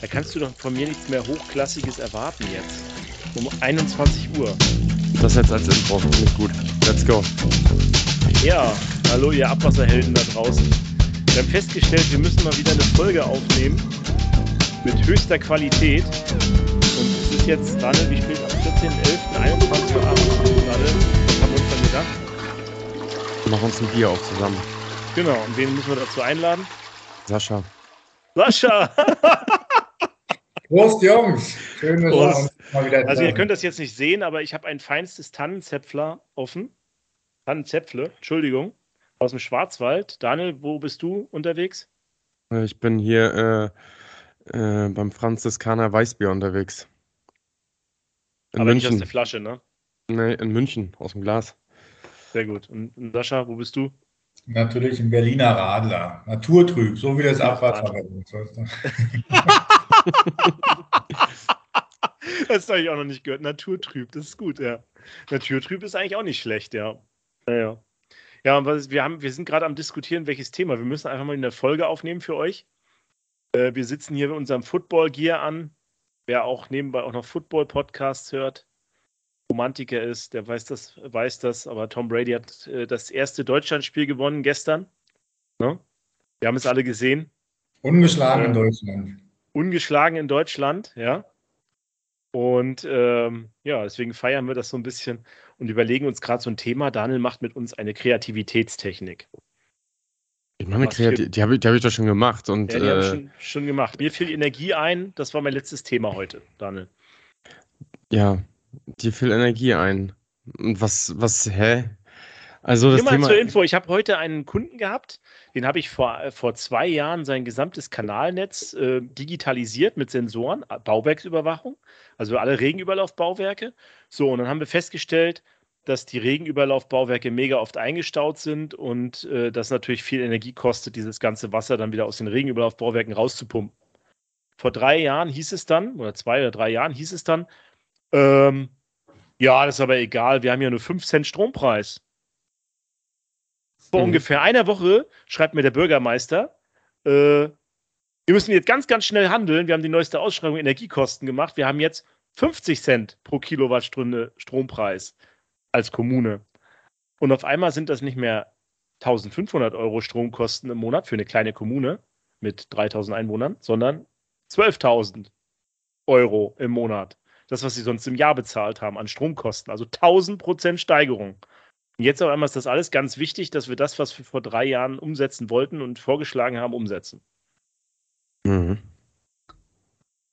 Da kannst du doch von mir nichts mehr Hochklassiges erwarten jetzt. Um 21 Uhr. Das jetzt als Intro, ich gut. Let's go. Ja, hallo ihr Abwasserhelden da draußen. Wir haben festgestellt, wir müssen mal wieder eine Folge aufnehmen mit höchster Qualität. Und es ist jetzt, Daniel, wie spät? Am 14.11.21 Uhr abends. Was haben wir uns dann gedacht? Wir machen uns ein Bier auf zusammen. Genau, und wen müssen wir dazu einladen? Sascha. Sascha! Prost, Jungs! Schön, dass Prost. mal wieder Also ihr könnt das jetzt nicht sehen, aber ich habe ein feinstes Tannenzäpfler offen. Tannenzäpfle, Entschuldigung, aus dem Schwarzwald. Daniel, wo bist du unterwegs? Äh, Ich bin hier äh, äh, beim Franziskaner Weißbier unterwegs. In aber nicht aus München. der Flasche, ne? Nee, in München, aus dem Glas. Sehr gut. Und, und Sascha, wo bist du? Natürlich ein Berliner Radler. Naturtrüb, so wie das Abwasser Das habe ich auch noch nicht gehört. Naturtrüb, das ist gut, ja. Naturtrüb ist eigentlich auch nicht schlecht, ja. Naja. Ja, was, wir, haben, wir sind gerade am diskutieren, welches Thema. Wir müssen einfach mal eine Folge aufnehmen für euch. Äh, wir sitzen hier mit unserem Football-Gear an. Wer auch nebenbei auch noch Football-Podcasts hört, Romantiker ist, der weiß das, weiß das. Aber Tom Brady hat äh, das erste Deutschlandspiel gewonnen gestern. Ne? Wir haben es alle gesehen. Ungeschlagen in Ja. Deutschland. Ungeschlagen in Deutschland, ja. Und ähm, ja, deswegen feiern wir das so ein bisschen und überlegen uns gerade so ein Thema. Daniel macht mit uns eine Kreativitätstechnik. Ich meine, Was Kreati- die habe ich, hab ich doch schon gemacht. Und Ja, die habe ich äh, schon, schon gemacht. Mir fiel Energie ein. Das war mein letztes Thema heute, Daniel. ja, dir fiel Energie ein. Und was, was, hä? Also das Thema. zur Info, ich habe heute einen Kunden gehabt, den habe ich vor, äh, vor zwei Jahren sein gesamtes Kanalnetz äh, digitalisiert mit Sensoren, Bauwerksüberwachung, also alle Regenüberlaufbauwerke. So, und dann haben wir festgestellt, dass die Regenüberlaufbauwerke mega oft eingestaut sind und äh, das natürlich viel Energie kostet, dieses ganze Wasser dann wieder aus den Regenüberlaufbauwerken rauszupumpen. Vor drei Jahren hieß es dann, oder zwei oder drei Jahren hieß es dann, ähm, ja, das ist aber egal, wir haben ja nur 5 Cent Strompreis. Vor Mhm. ungefähr einer Woche schreibt mir der Bürgermeister, äh, wir müssen jetzt ganz, ganz schnell handeln. Wir haben die neueste Ausschreibung Energiekosten gemacht. Wir haben jetzt 50 Cent pro Kilowattstunde Strompreis als Kommune. Und auf einmal sind das nicht mehr 1500 Euro Stromkosten im Monat für eine kleine Kommune mit 3000 Einwohnern, sondern 12.000 Euro im Monat. Das, was sie sonst im Jahr bezahlt haben an Stromkosten. Also 1000 Prozent Steigerung. Und jetzt auf einmal ist das alles ganz wichtig, dass wir das, was wir vor drei Jahren umsetzen wollten und vorgeschlagen haben, umsetzen. Mhm.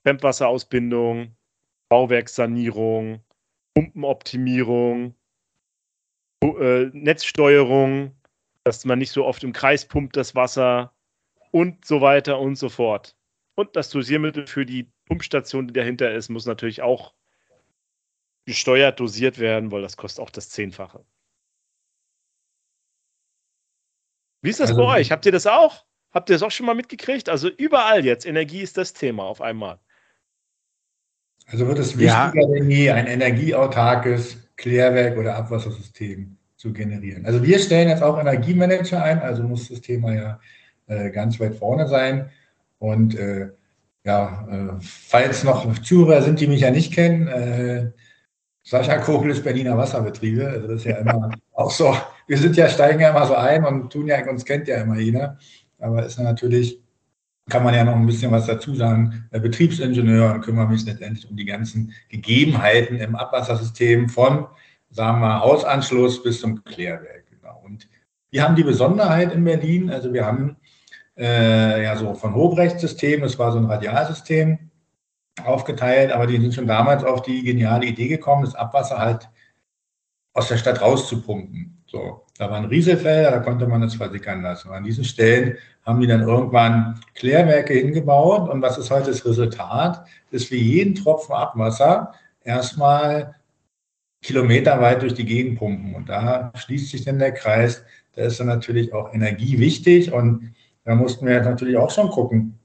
Fremdwasserausbindung, Bauwerkssanierung, Pumpenoptimierung, äh, Netzsteuerung, dass man nicht so oft im Kreis pumpt das Wasser und so weiter und so fort. Und das Dosiermittel für die Pumpstation, die dahinter ist, muss natürlich auch gesteuert dosiert werden, weil das kostet auch das Zehnfache. Wie ist das Also- bei euch? Habt ihr das auch? Habt ihr das auch schon mal mitgekriegt? Also überall jetzt, Energie ist das Thema auf einmal. Also wird es Ja. wichtiger denn je, ein energieautarkes Klärwerk oder Abwassersystem zu generieren. Also wir stellen jetzt auch Energiemanager ein, also muss das Thema ja äh, ganz weit vorne sein. Und äh, ja, äh, falls noch Zuhörer sind, die mich ja nicht kennen, äh, Sascha Kogel ist Berliner Wasserbetriebe. Also das ist ja immer auch so, wir sind ja, steigen ja immer so ein und tun ja, uns kennt ja immer jeder. Aber ist natürlich, kann man ja noch ein bisschen was dazu sagen, Betriebsingenieur und kümmere mich letztendlich um die ganzen Gegebenheiten im Abwassersystem von, sagen wir, Hausanschluss bis zum Klärwerk. Genau. Und wir haben die Besonderheit in Berlin, also wir haben äh, ja so von Hobrechtssystem, das war so ein Radialsystem, aufgeteilt, aber die sind schon damals auf die geniale Idee gekommen, das Abwasser halt aus der Stadt rauszupumpen. So, da waren Rieselfelder, da konnte man es versickern lassen. Und an diesen Stellen haben die dann irgendwann Klärwerke hingebaut. Und was ist heute das Resultat? Dass wir jeden Tropfen Abwasser erstmal kilometerweit durch die Gegend pumpen. Und da schließt sich dann der Kreis. Da ist dann natürlich auch Energie wichtig. Und da mussten wir natürlich auch schon gucken,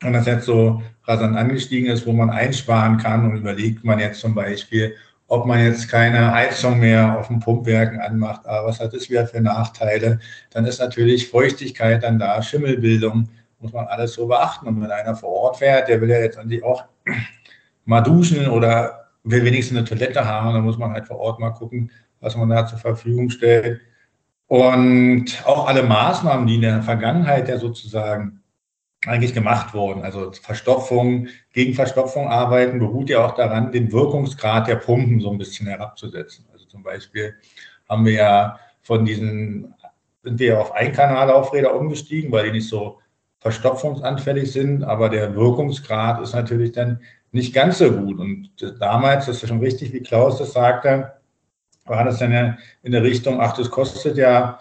wenn das jetzt so rasant angestiegen ist, wo man einsparen kann und überlegt man jetzt zum Beispiel, ob man jetzt keine Heizung mehr auf den Pumpwerken anmacht, aber was hat das wieder für Nachteile? Dann ist natürlich Feuchtigkeit dann da, Schimmelbildung muss man alles so beachten. Und wenn einer vor Ort fährt, der will ja jetzt eigentlich auch mal duschen oder will wenigstens eine Toilette haben, dann muss man halt vor Ort mal gucken, was man da zur Verfügung stellt. Und auch alle Maßnahmen, die in der Vergangenheit ja sozusagen eigentlich gemacht wurden, also Verstopfung, gegen Verstopfung arbeiten, beruht ja auch daran, den Wirkungsgrad der Pumpen so ein bisschen herabzusetzen. Also zum Beispiel haben wir ja von diesen, sind wir ja auf Einkanalaufräder umgestiegen, weil die nicht so verstopfungsanfällig sind, aber der Wirkungsgrad ist natürlich dann nicht ganz so gut. Und damals, das ist schon richtig, wie Klaus das sagte, war das dann ja in der Richtung, ach, das kostet ja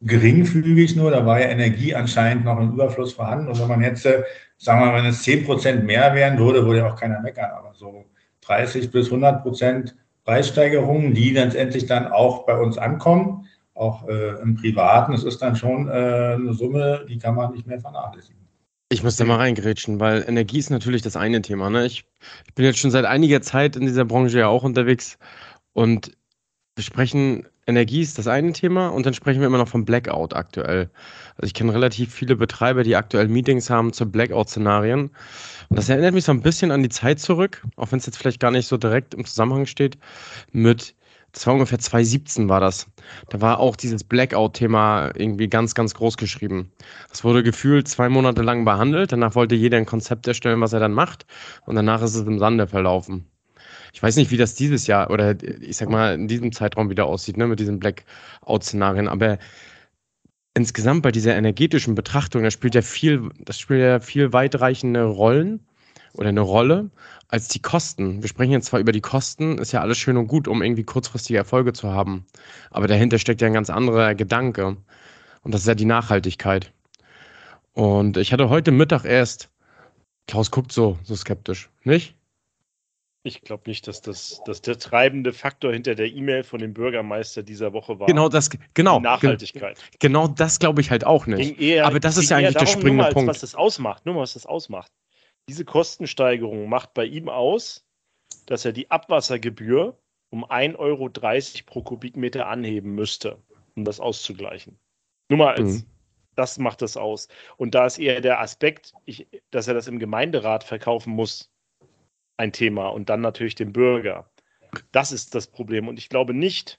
geringfügig nur, da war ja Energie anscheinend noch im Überfluss vorhanden. Und wenn man jetzt, sagen wir mal, wenn es 10 Prozent mehr wären würde, würde ja auch keiner meckern. Aber so 30 bis 100 Prozent Preissteigerungen, die letztendlich dann auch bei uns ankommen, auch äh, im Privaten, das ist dann schon äh, eine Summe, die kann man nicht mehr vernachlässigen. Ich muss da mal reingrätschen, weil Energie ist natürlich das eine Thema. Ne? Ich, ich bin jetzt schon seit einiger Zeit in dieser Branche ja auch unterwegs und wir sprechen, Energie ist das eine Thema und dann sprechen wir immer noch vom Blackout aktuell. Also ich kenne relativ viele Betreiber, die aktuell Meetings haben zu Blackout-Szenarien. Und das erinnert mich so ein bisschen an die Zeit zurück, auch wenn es jetzt vielleicht gar nicht so direkt im Zusammenhang steht, mit das war ungefähr 2017 war das. Da war auch dieses Blackout-Thema irgendwie ganz, ganz groß geschrieben. Das wurde gefühlt zwei Monate lang behandelt. Danach wollte jeder ein Konzept erstellen, was er dann macht. Und danach ist es im Sande verlaufen. Ich weiß nicht, wie das dieses Jahr oder ich sag mal in diesem Zeitraum wieder aussieht, ne, mit diesen Blackout-Szenarien. Aber insgesamt bei dieser energetischen Betrachtung, das spielt ja viel, das spielt ja viel weitreichende Rollen oder eine Rolle als die Kosten. Wir sprechen jetzt zwar über die Kosten, ist ja alles schön und gut, um irgendwie kurzfristige Erfolge zu haben. Aber dahinter steckt ja ein ganz anderer Gedanke. Und das ist ja die Nachhaltigkeit. Und ich hatte heute Mittag erst, Klaus guckt so, so skeptisch, nicht? Ich glaube nicht, dass das dass der treibende Faktor hinter der E-Mail von dem Bürgermeister dieser Woche war. Genau das, genau. Die Nachhaltigkeit. Genau das glaube ich halt auch nicht. Eher, Aber das ist ja eigentlich der springende nur mal, Punkt. Was das ausmacht, nur mal, was das ausmacht. Diese Kostensteigerung macht bei ihm aus, dass er die Abwassergebühr um 1,30 Euro pro Kubikmeter anheben müsste, um das auszugleichen. Nur mal als, mhm. das macht das aus. Und da ist eher der Aspekt, ich, dass er das im Gemeinderat verkaufen muss, ein Thema und dann natürlich dem Bürger. Das ist das Problem. Und ich glaube nicht,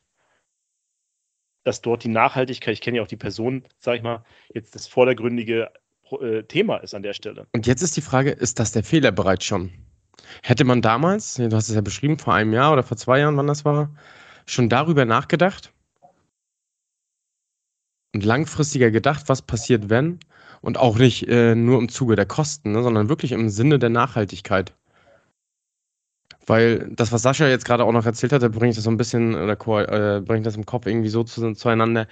dass dort die Nachhaltigkeit, ich kenne ja auch die Person, sage ich mal, jetzt das vordergründige äh, Thema ist an der Stelle. Und jetzt ist die Frage, ist das der Fehler bereits schon? Hätte man damals, du hast es ja beschrieben, vor einem Jahr oder vor zwei Jahren, wann das war, schon darüber nachgedacht? Und langfristiger gedacht, was passiert, wenn? Und auch nicht äh, nur im Zuge der Kosten, ne, sondern wirklich im Sinne der Nachhaltigkeit. Weil das, was Sascha jetzt gerade auch noch erzählt hat, da bringe ich das so ein bisschen, oder äh, bringe ich das im Kopf irgendwie so zu, zueinander.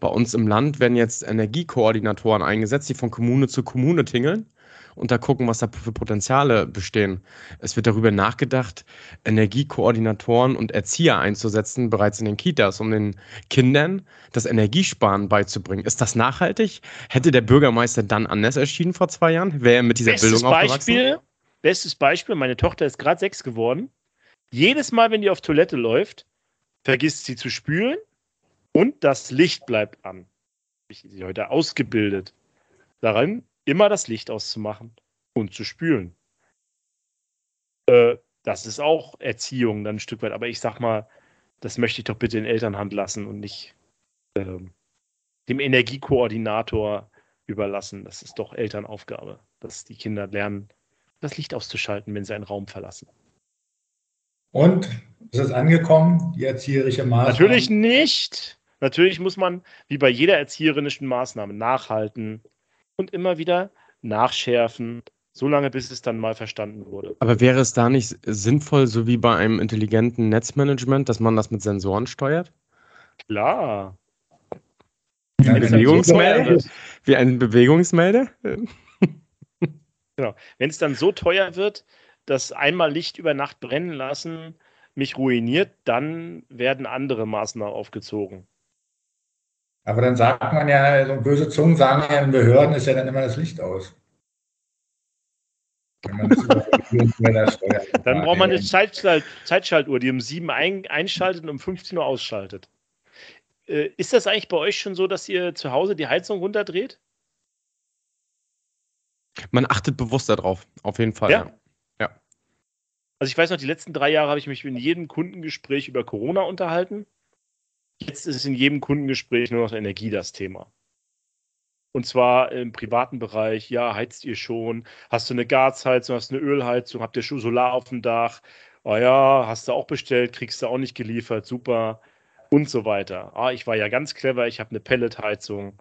Bei uns im Land werden jetzt Energiekoordinatoren eingesetzt, die von Kommune zu Kommune tingeln und da gucken, was da für Potenziale bestehen. Es wird darüber nachgedacht, Energiekoordinatoren und Erzieher einzusetzen, bereits in den Kitas, um den Kindern das Energiesparen beizubringen. Ist das nachhaltig? Hätte der Bürgermeister dann anders erschienen vor zwei Jahren? Wäre er mit dieser Bestes Bildung aufgewachsen? Beispiel, Bestes Beispiel, meine Tochter ist gerade sechs geworden. Jedes Mal, wenn die auf Toilette läuft, vergisst sie zu spülen und das Licht bleibt an. Ich sie heute ausgebildet, daran immer das Licht auszumachen und zu spülen. Äh, das ist auch Erziehung dann ein Stück weit. Aber ich sag mal, das möchte ich doch bitte in Elternhand lassen und nicht ähm, dem Energiekoordinator überlassen. Das ist doch Elternaufgabe, dass die Kinder lernen, das Licht auszuschalten, wenn sie einen Raum verlassen. Und ist es angekommen, die erzieherische Maßnahme? Natürlich nicht. Natürlich muss man, wie bei jeder erzieherischen Maßnahme, nachhalten und immer wieder nachschärfen, solange bis es dann mal verstanden wurde. Aber wäre es da nicht sinnvoll, so wie bei einem intelligenten Netzmanagement, dass man das mit Sensoren steuert? Klar. Wie ein Bewegungsmelder? Wie ein Bewegungsmelder? Genau. Wenn es dann so teuer wird, dass einmal Licht über Nacht brennen lassen mich ruiniert, dann werden andere Maßnahmen aufgezogen. Aber dann sagt man ja, so böse Zungen sagen ja in Behörden ist ja dann immer das Licht aus. dann braucht man eine Zeitschalt Zeitschaltuhr, die um 7 ein einschaltet und um 15 Uhr ausschaltet. Äh, ist das eigentlich bei euch schon so, dass ihr zu Hause die Heizung runterdreht? Man achtet bewusster drauf, auf jeden Fall. Ja. ja. Also ich weiß noch, die letzten drei Jahre habe ich mich in jedem Kundengespräch über Corona unterhalten. Jetzt ist in jedem Kundengespräch nur noch Energie das Thema. Und zwar im privaten Bereich, ja, heizt ihr schon? Hast du eine Gasheizung, hast du eine Ölheizung, habt ihr schon Solar auf dem Dach? Oh ja, hast du auch bestellt, kriegst du auch nicht geliefert, super. Und so weiter. Ah, ich war ja ganz clever, ich habe eine Pelletheizung.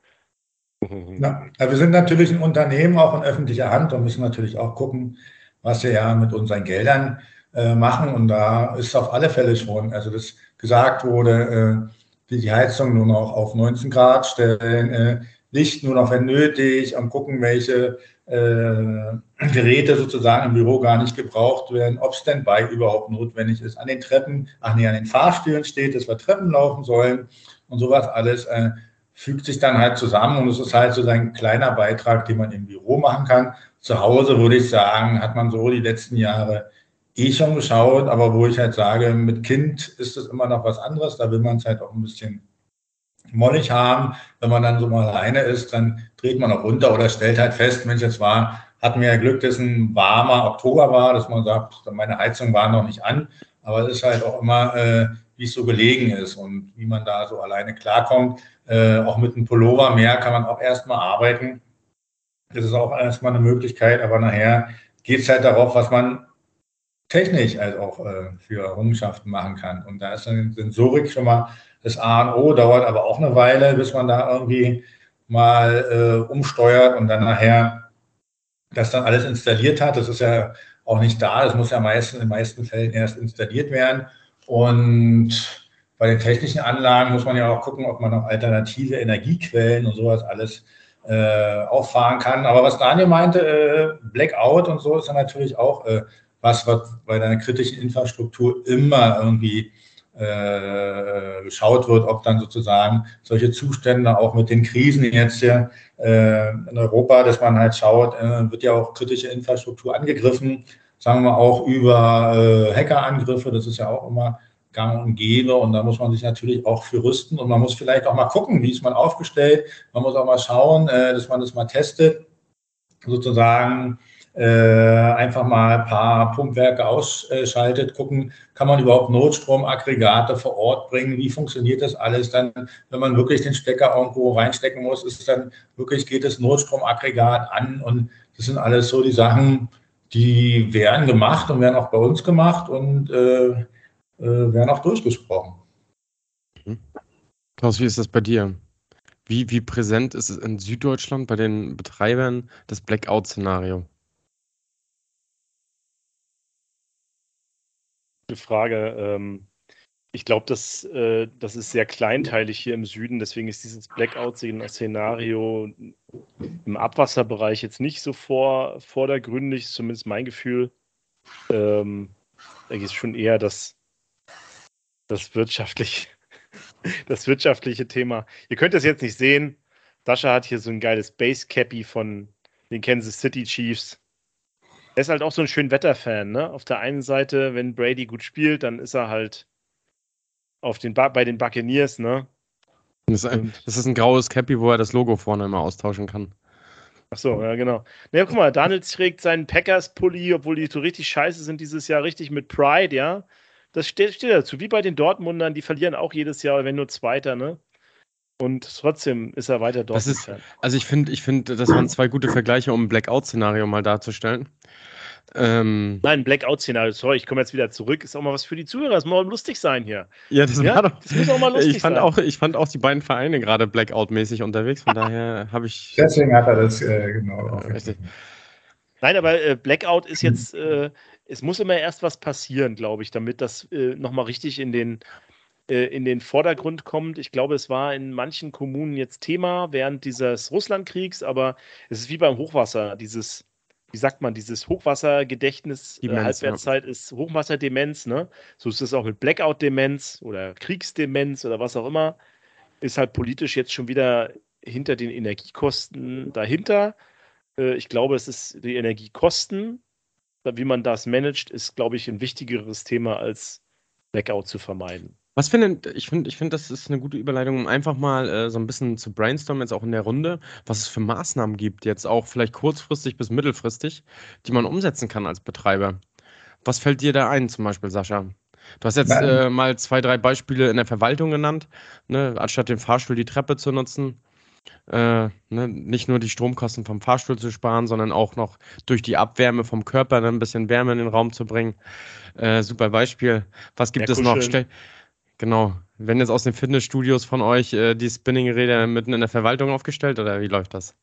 Ja, wir sind natürlich ein Unternehmen, auch in öffentlicher Hand und müssen natürlich auch gucken, was wir ja mit unseren Geldern äh, machen. Und da ist auf alle Fälle schon, also das gesagt wurde, äh, die Heizung nur noch auf 19 Grad stellen, äh, Licht nur noch wenn nötig, am gucken, welche äh, Geräte sozusagen im Büro gar nicht gebraucht werden, ob Standby überhaupt notwendig ist. An den Treppen, ach nee, an den Fahrstühlen steht, dass wir Treppen laufen sollen und sowas alles äh, fügt sich dann halt zusammen und es ist halt so ein kleiner Beitrag, den man im Büro machen kann. Zu Hause würde ich sagen, hat man so die letzten Jahre eh schon geschaut, aber wo ich halt sage, mit Kind ist es immer noch was anderes, da will man es halt auch ein bisschen mollig haben. Wenn man dann so mal alleine ist, dann dreht man auch runter oder stellt halt fest, Mensch, jetzt war, hatten wir ja Glück, dass ein warmer Oktober war, dass man sagt, meine Heizung war noch nicht an. Aber es ist halt auch immer, äh, wie es so gelegen ist und wie man da so alleine klarkommt. Äh, auch mit einem Pullover mehr kann man auch erstmal arbeiten. Das ist auch erstmal eine Möglichkeit, aber nachher geht es halt darauf, was man technisch halt auch äh, für Errungenschaften machen kann. Und da ist dann Sensorik schon mal das A und O, dauert aber auch eine Weile, bis man da irgendwie mal äh, umsteuert und dann nachher das dann alles installiert hat. Das ist ja auch nicht da, das muss ja meistens in den meisten Fällen erst installiert werden. Und bei den technischen Anlagen muss man ja auch gucken, ob man noch alternative Energiequellen und sowas alles äh, auffahren kann. Aber was Daniel meinte, äh, Blackout und so ist ja natürlich auch äh, was, was bei deiner kritischen Infrastruktur immer irgendwie äh, geschaut wird, ob dann sozusagen solche Zustände auch mit den Krisen jetzt hier äh, in Europa, dass man halt schaut, äh, wird ja auch kritische Infrastruktur angegriffen, sagen wir auch über äh, Hackerangriffe, das ist ja auch immer gang und gäbe und da muss man sich natürlich auch für rüsten und man muss vielleicht auch mal gucken, wie ist man aufgestellt, man muss auch mal schauen, äh, dass man das mal testet, sozusagen äh, einfach mal ein paar Pumpwerke ausschaltet, gucken, kann man überhaupt Notstromaggregate vor Ort bringen, wie funktioniert das alles? Dann, wenn man wirklich den Stecker irgendwo reinstecken muss, ist dann wirklich, geht das Notstromaggregat an und das sind alles so die Sachen, die werden gemacht und werden auch bei uns gemacht und äh, äh, werden auch durchgesprochen. Mhm. Klaus, wie ist das bei dir? Wie, wie präsent ist es in Süddeutschland bei den Betreibern das Blackout-Szenario? Gute Frage. Ähm, ich glaube, das, äh, das ist sehr kleinteilig hier im Süden, deswegen ist dieses Blackout-Szenario im Abwasserbereich jetzt nicht so vor, vordergründig, zumindest mein Gefühl. Ähm, da geht es schon eher das, das, wirtschaftlich, das wirtschaftliche Thema. Ihr könnt das jetzt nicht sehen. Dasha hat hier so ein geiles Base Cappy von den Kansas City Chiefs. Er ist halt auch so ein schön Wetterfan, ne? Auf der einen Seite, wenn Brady gut spielt, dann ist er halt auf den ba bei den Buccaneers, ne? Das ist, ein, das ist ein graues Cappy, wo er das Logo vorne immer austauschen kann. Ach so, ja, genau. Na, guck mal, Daniel trägt seinen Packers-Pulli, obwohl die so richtig scheiße sind dieses Jahr, richtig mit Pride, ja. Das steht, steht dazu. Wie bei den Dortmundern, die verlieren auch jedes Jahr, wenn nur Zweiter, ne? Und trotzdem ist er weiter dort. Also ich finde, ich finde, das waren zwei gute Vergleiche, um ein Blackout-Szenario mal darzustellen. Ähm, Nein, Blackout-Szenario, sorry, ich komme jetzt wieder zurück. Ist auch mal was für die Zuhörer, das muss mal lustig sein hier. Ja, das, ja? Doch, das muss auch mal lustig ich fand sein. Auch, ich fand auch die beiden Vereine gerade Blackout-mäßig unterwegs, von daher habe ich. Deswegen hat er das äh, genau. Äh, richtig. Nein, aber äh, Blackout ist jetzt, äh, es muss immer erst was passieren, glaube ich, damit das äh, nochmal richtig in den, äh, in den Vordergrund kommt. Ich glaube, es war in manchen Kommunen jetzt Thema während dieses Russlandkriegs, aber es ist wie beim Hochwasser, dieses wie sagt man, dieses Hochwassergedächtnis, äh, Halbwertszeit ja. ist Hochwasserdemenz, ne? So ist es auch mit Blackout-Demenz oder Kriegsdemenz oder was auch immer. Ist halt politisch jetzt schon wieder hinter den Energiekosten dahinter. Äh, ich glaube, es ist die Energiekosten, wie man das managt, ist, glaube ich, ein wichtigeres Thema als Blackout zu vermeiden. Was findet, ich finde, ich finde, das ist eine gute Überleitung, um einfach mal äh, so ein bisschen zu brainstormen, jetzt auch in der Runde, was es für Maßnahmen gibt, jetzt auch vielleicht kurzfristig bis mittelfristig, die man umsetzen kann als Betreiber. Was fällt dir da ein, zum Beispiel, Sascha? Du hast jetzt äh, mal zwei, drei Beispiele in der Verwaltung genannt, ne? anstatt den Fahrstuhl die Treppe zu nutzen. Äh, ne? Nicht nur die Stromkosten vom Fahrstuhl zu sparen, sondern auch noch durch die Abwärme vom Körper ne? ein bisschen Wärme in den Raum zu bringen. Äh, super Beispiel. Was gibt ja, es noch? Stell Genau. Werden jetzt aus den Fitnessstudios von euch äh, die Spinning-Räder mitten in der Verwaltung aufgestellt oder wie läuft das?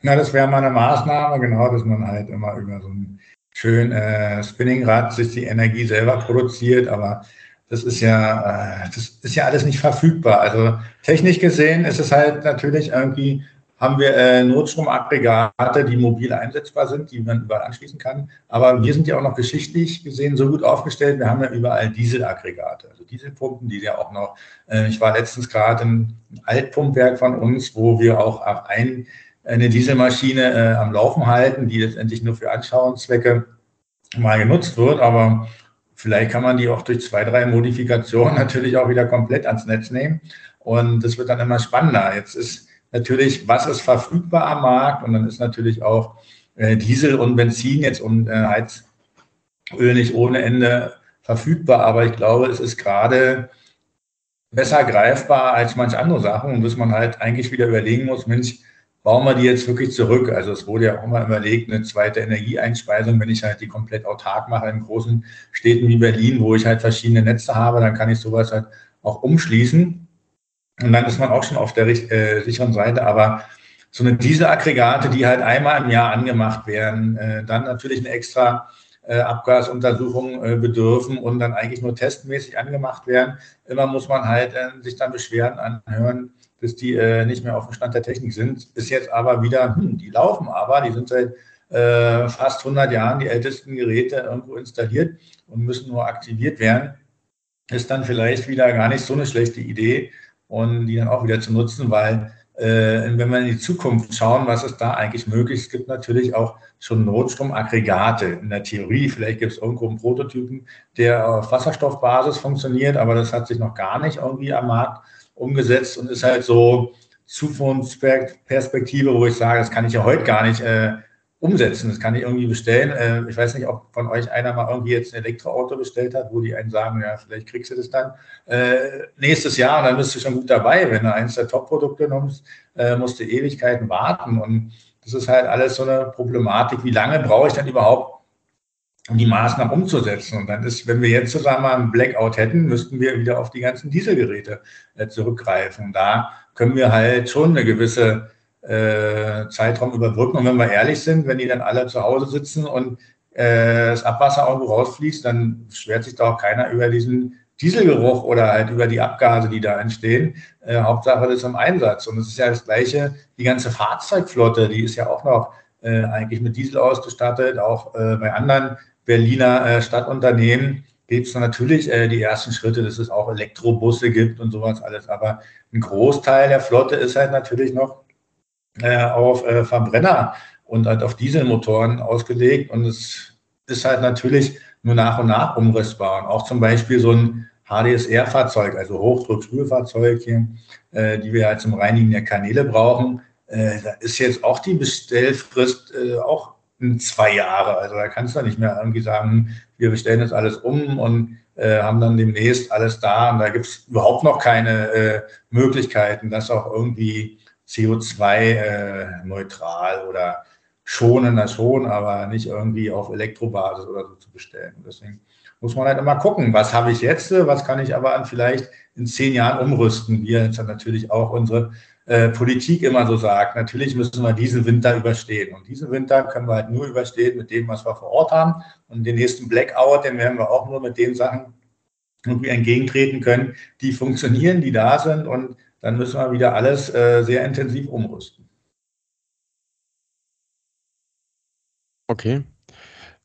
Na, das wäre mal eine Maßnahme, genau, dass man halt immer über so ein schön äh, Spinningrad sich die Energie selber produziert, aber das ist ja, äh, das ist ja alles nicht verfügbar. Also technisch gesehen ist es halt natürlich irgendwie haben wir äh, Notstromaggregate, die mobil einsetzbar sind, die man überall anschließen kann. Aber wir sind ja auch noch geschichtlich gesehen so gut aufgestellt. Wir haben ja überall Dieselaggregate, also Dieselpumpen, die ja auch noch, äh, ich war letztens gerade im Altpumpwerk von uns, wo wir auch ein, eine Dieselmaschine äh, am Laufen halten, die letztendlich nur für Anschauungszwecke mal genutzt wird. Aber vielleicht kann man die auch durch zwei, drei Modifikationen natürlich auch wieder komplett ans Netz nehmen. Und das wird dann immer spannender. Jetzt ist natürlich, was ist verfügbar am Markt und dann ist natürlich auch äh, Diesel und Benzin jetzt und äh, Heizöl nicht ohne Ende verfügbar, aber ich glaube, es ist gerade besser greifbar als manche andere Sachen und bis man halt eigentlich wieder überlegen muss, Mensch, bauen wir die jetzt wirklich zurück? Also es wurde ja auch mal überlegt, eine zweite Energieeinspeisung, wenn ich halt die komplett autark mache in großen Städten wie Berlin, wo ich halt verschiedene Netze habe, dann kann ich sowas halt auch umschließen. Und dann ist man auch schon auf der äh, sicheren Seite. Aber so eine Dieselaggregate, die halt einmal im Jahr angemacht werden, äh, dann natürlich eine extra äh, Abgasuntersuchung äh, bedürfen und dann eigentlich nur testmäßig angemacht werden. Immer muss man halt äh, sich dann Beschwerden anhören, bis die äh, nicht mehr auf dem Stand der Technik sind. Bis jetzt aber wieder, hm, die laufen aber, die sind seit äh, fast 100 Jahren die ältesten Geräte irgendwo installiert und müssen nur aktiviert werden. Ist dann vielleicht wieder gar nicht so eine schlechte Idee, und die dann auch wieder zu nutzen, weil äh, wenn wir in die Zukunft schauen, was ist da eigentlich möglich? Es gibt natürlich auch schon Notstromaggregate in der Theorie. Vielleicht gibt es irgendwo einen Prototypen, der auf Wasserstoffbasis funktioniert, aber das hat sich noch gar nicht irgendwie am Markt umgesetzt und ist halt so Zukunftsperspektive, wo ich sage, das kann ich ja heute gar nicht äh, umsetzen. Das kann ich irgendwie bestellen. Äh, ich weiß nicht, ob von euch einer mal irgendwie jetzt ein Elektroauto bestellt hat, wo die einen sagen, ja, vielleicht kriegst du das dann äh, nächstes Jahr und dann bist du schon gut dabei. Wenn du eins der Top-Produkte nimmst, äh, musst du Ewigkeiten warten. Und das ist halt alles so eine Problematik. Wie lange brauche ich dann überhaupt, um die Maßnahmen umzusetzen? Und dann ist, wenn wir jetzt zusammen einen Blackout hätten, müssten wir wieder auf die ganzen Dieselgeräte äh, zurückgreifen. Da können wir halt schon eine gewisse äh, Zeitraum überbrücken. Und wenn wir ehrlich sind, wenn die dann alle zu Hause sitzen und äh, das Abwasser irgendwo rausfließt, dann schwert sich da auch keiner über diesen Dieselgeruch oder halt über die Abgase, die da entstehen. Äh, Hauptsache das ist im Einsatz. Und es ist ja das Gleiche, die ganze Fahrzeugflotte, die ist ja auch noch äh, eigentlich mit Diesel ausgestattet, auch äh, bei anderen Berliner äh, Stadtunternehmen gibt es natürlich äh, die ersten Schritte, dass es auch Elektrobusse gibt und sowas alles. Aber ein Großteil der Flotte ist halt natürlich noch auf äh, Verbrenner und halt auf Dieselmotoren ausgelegt. Und es ist halt natürlich nur nach und nach umrissbar. Und auch zum Beispiel so ein HDSR-Fahrzeug, also Hochdruckspülfahrzeug hier, äh, die wir halt zum Reinigen der Kanäle brauchen. Äh, da ist jetzt auch die Bestellfrist äh, auch in zwei Jahre. Also da kannst du nicht mehr irgendwie sagen, wir bestellen jetzt alles um und äh, haben dann demnächst alles da. Und da gibt es überhaupt noch keine äh, Möglichkeiten, das auch irgendwie CO2-neutral äh, oder schonender schon, aber nicht irgendwie auf Elektrobasis oder so zu bestellen. Deswegen muss man halt immer gucken, was habe ich jetzt, was kann ich aber vielleicht in zehn Jahren umrüsten. Wir jetzt natürlich auch unsere äh, Politik immer so sagt, natürlich müssen wir diesen Winter überstehen. Und diesen Winter können wir halt nur überstehen mit dem, was wir vor Ort haben. Und den nächsten Blackout, den werden wir auch nur mit den Sachen irgendwie entgegentreten können, die funktionieren, die da sind und dann müssen wir wieder alles äh, sehr intensiv umrüsten. Okay.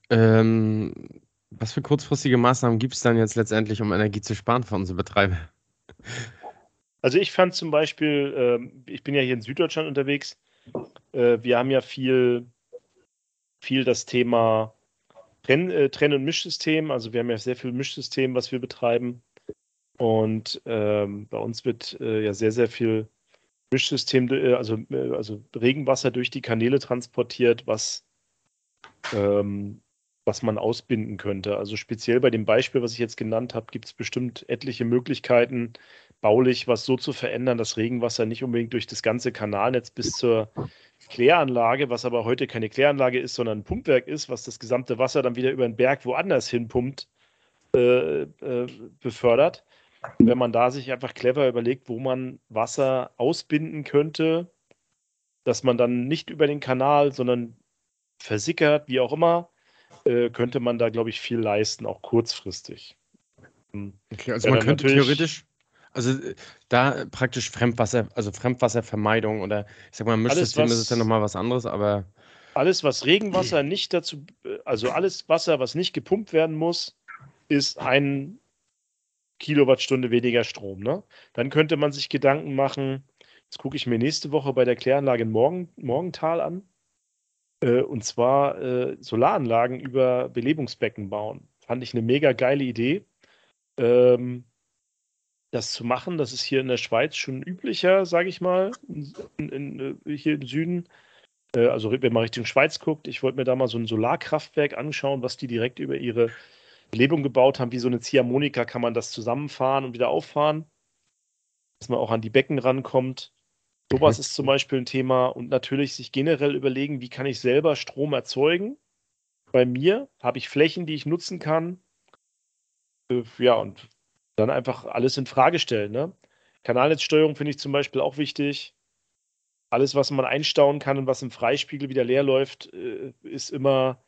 Ähm, was für kurzfristige Maßnahmen gibt es dann jetzt letztendlich, um Energie zu sparen für unsere Betreiber? Also ich fand zum Beispiel, äh, ich bin ja hier in Süddeutschland unterwegs, äh, wir haben ja viel, viel das Thema Trenn-, äh, Trenn und Mischsystem, also wir haben ja sehr viel Mischsystem, was wir betreiben. Und ähm, bei uns wird äh, ja sehr, sehr viel Mischsystem, äh, also, äh, also Regenwasser durch die Kanäle transportiert, was, ähm, was man ausbinden könnte. Also speziell bei dem Beispiel, was ich jetzt genannt habe, gibt es bestimmt etliche Möglichkeiten, baulich was so zu verändern, dass Regenwasser nicht unbedingt durch das ganze Kanalnetz bis zur Kläranlage, was aber heute keine Kläranlage ist, sondern ein Pumpwerk ist, was das gesamte Wasser dann wieder über den Berg woanders hinpumpt, äh, äh, befördert. Wenn man da sich einfach clever überlegt, wo man Wasser ausbinden könnte, dass man dann nicht über den Kanal, sondern versickert, wie auch immer, äh, könnte man da, glaube ich, viel leisten, auch kurzfristig. Hm. Okay, also man könnte theoretisch also äh, da praktisch Fremdwasser, also Fremdwasservermeidung oder ich sag mal, Mischsystem ist es ja nochmal was anderes, aber. Alles, was Regenwasser nicht dazu, also alles Wasser, was nicht gepumpt werden muss, ist ein Kilowattstunde weniger Strom. Ne? Dann könnte man sich Gedanken machen, das gucke ich mir nächste Woche bei der Kläranlage in Morgen, Morgental an. Äh, und zwar äh, Solaranlagen über Belebungsbecken bauen. Fand ich eine mega geile Idee. Ähm, das zu machen. Das ist hier in der Schweiz schon üblicher, sage ich mal, in, in, äh, hier im Süden. Äh, also wenn man Richtung Schweiz guckt, ich wollte mir da mal so ein Solarkraftwerk anschauen, was die direkt über ihre Belebung gebaut haben. Wie so eine Ziehharmonika kann man das zusammenfahren und wieder auffahren, dass man auch an die Becken rankommt. Sowas mhm. ist zum Beispiel ein Thema und natürlich sich generell überlegen, wie kann ich selber Strom erzeugen. Bei mir habe ich Flächen, die ich nutzen kann. Äh, ja, und dann einfach alles in Frage stellen. Ne? Kanalnetzsteuerung finde ich zum Beispiel auch wichtig. Alles, was man einstauen kann und was im Freispiegel wieder leer läuft, äh, ist immer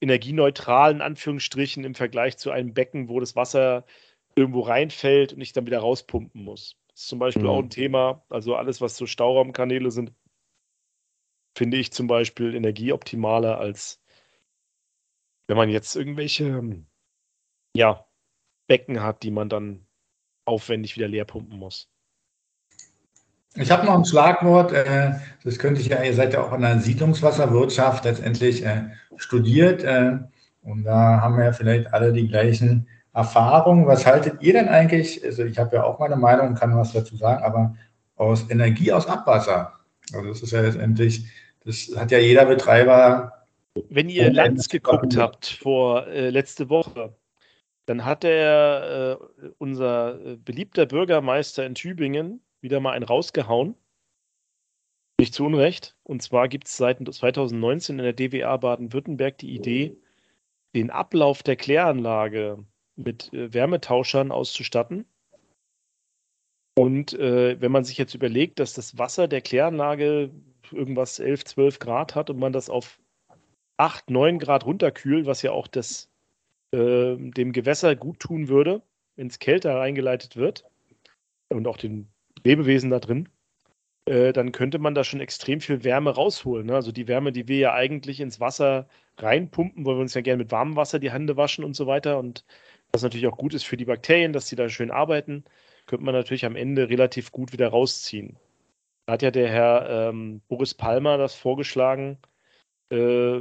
energieneutral in Anführungsstrichen im Vergleich zu einem Becken, wo das Wasser irgendwo reinfällt und ich dann wieder rauspumpen muss. Das ist zum Beispiel mhm. auch ein Thema. Also alles, was so Stauraumkanäle sind, finde ich zum Beispiel energieoptimaler als wenn man jetzt irgendwelche ja, Becken hat, die man dann aufwendig wieder leer pumpen muss. Ich habe noch ein Schlagwort, äh, das könnte ich ja, ihr seid ja auch in der Siedlungswasserwirtschaft letztendlich äh, studiert äh, und da haben wir ja vielleicht alle die gleichen Erfahrungen. Was haltet ihr denn eigentlich, also ich habe ja auch meine Meinung, kann was dazu sagen, aber aus Energie aus Abwasser? Also das ist ja letztendlich, das hat ja jeder Betreiber. Wenn ihr Lanz geguckt habt vor äh, letzte Woche, dann hat der, äh, unser äh, beliebter Bürgermeister in Tübingen wieder mal einen rausgehauen. Nicht zu Unrecht. Und zwar gibt es seit 2019 in der DWA Baden-Württemberg die Idee, den Ablauf der Kläranlage mit äh, Wärmetauschern auszustatten. Und äh, wenn man sich jetzt überlegt, dass das Wasser der Kläranlage irgendwas 11, 12 Grad hat und man das auf 8, 9 Grad runterkühlt, was ja auch das äh, dem Gewässer gut tun würde, wenn es kälter reingeleitet wird und auch den Lebewesen da drin, äh, dann könnte man da schon extrem viel Wärme rausholen. Ne? Also die Wärme, die wir ja eigentlich ins Wasser reinpumpen, weil wir uns ja gerne mit warmem Wasser die Hände waschen und so weiter. Und was natürlich auch gut ist für die Bakterien, dass die da schön arbeiten, könnte man natürlich am Ende relativ gut wieder rausziehen. Da hat ja der Herr ähm, Boris Palmer das vorgeschlagen, äh,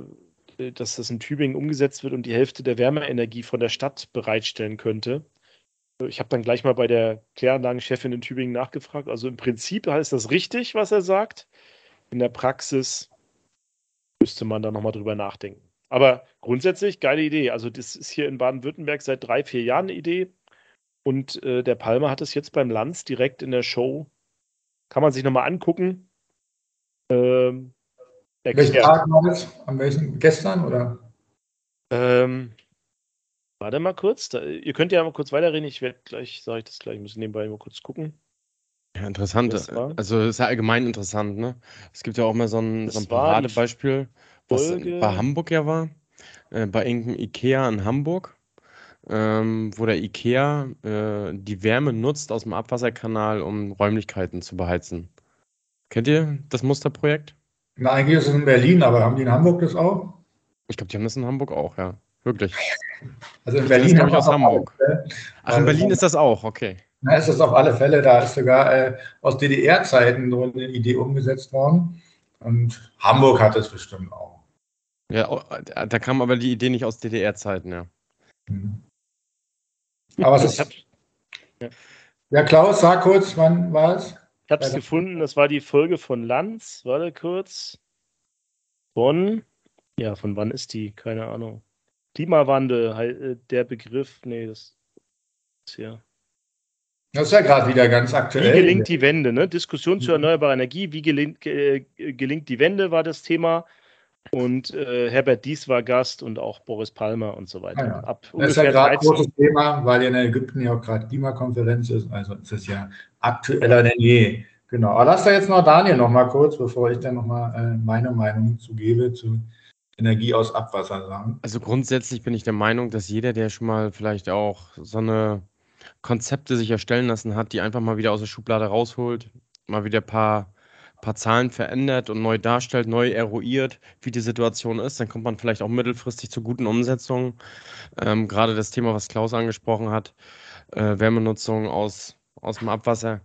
dass das in Tübingen umgesetzt wird und die Hälfte der Wärmeenergie von der Stadt bereitstellen könnte. Ich habe dann gleich mal bei der Kläranlagenchefin in Tübingen nachgefragt. Also im Prinzip ist das richtig, was er sagt. In der Praxis müsste man da nochmal drüber nachdenken. Aber grundsätzlich geile Idee. Also das ist hier in Baden-Württemberg seit drei, vier Jahren eine Idee. Und äh, der Palmer hat es jetzt beim Lanz direkt in der Show. Kann man sich nochmal angucken. Ähm. Welchen Tag war das? Am welchen? Gestern oder? Ähm, warte mal kurz. Da, ihr könnt ja mal kurz weiterreden. Ich werde gleich, sage ich das gleich, ich muss nebenbei mal kurz gucken. Ja, interessant. Also ist ja allgemein interessant, ne? Es gibt ja auch mal so ein, so ein Paradebeispiel, was bei Hamburg ja war. Äh, bei irgendeinem Ikea in Hamburg, ähm, wo der Ikea äh, die Wärme nutzt aus dem Abwasserkanal, um Räumlichkeiten zu beheizen. Kennt ihr das Musterprojekt? Na, eigentlich ist es in Berlin, aber haben die in Hamburg das auch? Ich glaube, die haben das in Hamburg auch, ja. Wirklich. Also in Berlin habe ich aus Hamburg. Alle, Ach, in Berlin ist das auch, okay. Na, ist das auf alle Fälle. Da ist sogar äh, aus DDR-Zeiten so eine Idee umgesetzt worden. Und Hamburg hat es bestimmt auch. Ja, oh, da kam aber die Idee nicht aus DDR-Zeiten, ja. Mhm. Aber es ist. Ja. Klaus, sag kurz, wann war es? Ich habe es gefunden, das war die Folge von Lanz. Warte kurz. Von, ja, von wann ist die? Keine Ahnung. Klimawandel, äh, der Begriff, nee, das ist ja. Das ist ja gerade wieder ganz aktuell. Wie gelingt die Wende? Ne? Diskussion zu erneuerbarer Energie. Wie gelingt, äh, gelingt die Wende war das Thema. Und äh, Herbert Dies war Gast und auch Boris Palmer und so weiter. Ah ja. Ab das ist ja gerade ein großes Thema, weil ja in Ägypten ja auch gerade Klimakonferenz ist. Also ist es ja aktueller denn je. Genau. Aber lass da jetzt noch Daniel noch mal kurz, bevor ich dann noch mal äh, meine Meinung zugebe zu Energie aus Abwasser sagen. Also grundsätzlich bin ich der Meinung, dass jeder, der schon mal vielleicht auch so eine Konzepte sich erstellen lassen hat, die einfach mal wieder aus der Schublade rausholt, mal wieder ein paar, paar Zahlen verändert und neu darstellt, neu eruiert, wie die Situation ist, dann kommt man vielleicht auch mittelfristig zu guten Umsetzungen. Ähm, gerade das Thema, was Klaus angesprochen hat, äh, Wärmenutzung aus, aus dem Abwasser.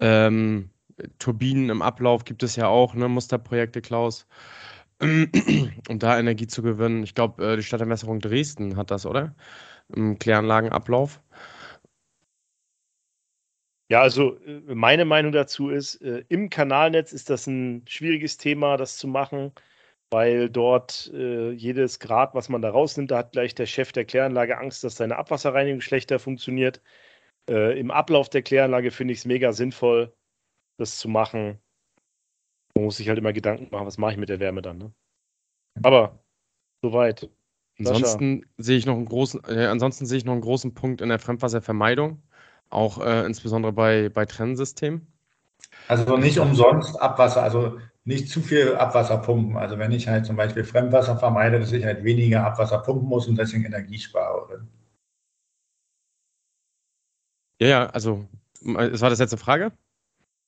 Ähm, Turbinen im Ablauf gibt es ja auch, ne, Musterprojekte, Klaus, um da Energie zu gewinnen. Ich glaube, äh, die Stadtermesserung Dresden hat das, oder? Im Kläranlagenablauf. Ja, also äh, meine Meinung dazu ist, äh, im Kanalnetz ist das ein schwieriges Thema, das zu machen, weil dort jedes Grad, was man da rausnimmt, da hat gleich der Chef der Kläranlage Angst, dass seine Abwasserreinigung schlechter funktioniert. Im Ablauf der Kläranlage finde ich es mega sinnvoll, das zu machen. Man muss sich halt immer Gedanken machen, was mache ich mit der Wärme dann. Ne? Aber soweit. Ansonsten sehe ich noch einen großen, äh, ansonsten sehe ich noch einen großen Punkt in der Fremdwasservermeidung. Auch äh, insbesondere bei, bei Trennsystemen. Also nicht umsonst Abwasser, also nicht zu viel Abwasser pumpen. Also wenn ich halt zum Beispiel Fremdwasser vermeide, dass ich halt weniger Abwasser pumpen muss und deswegen Energie spare. Ja, ja, also, es war das jetzt eine Frage?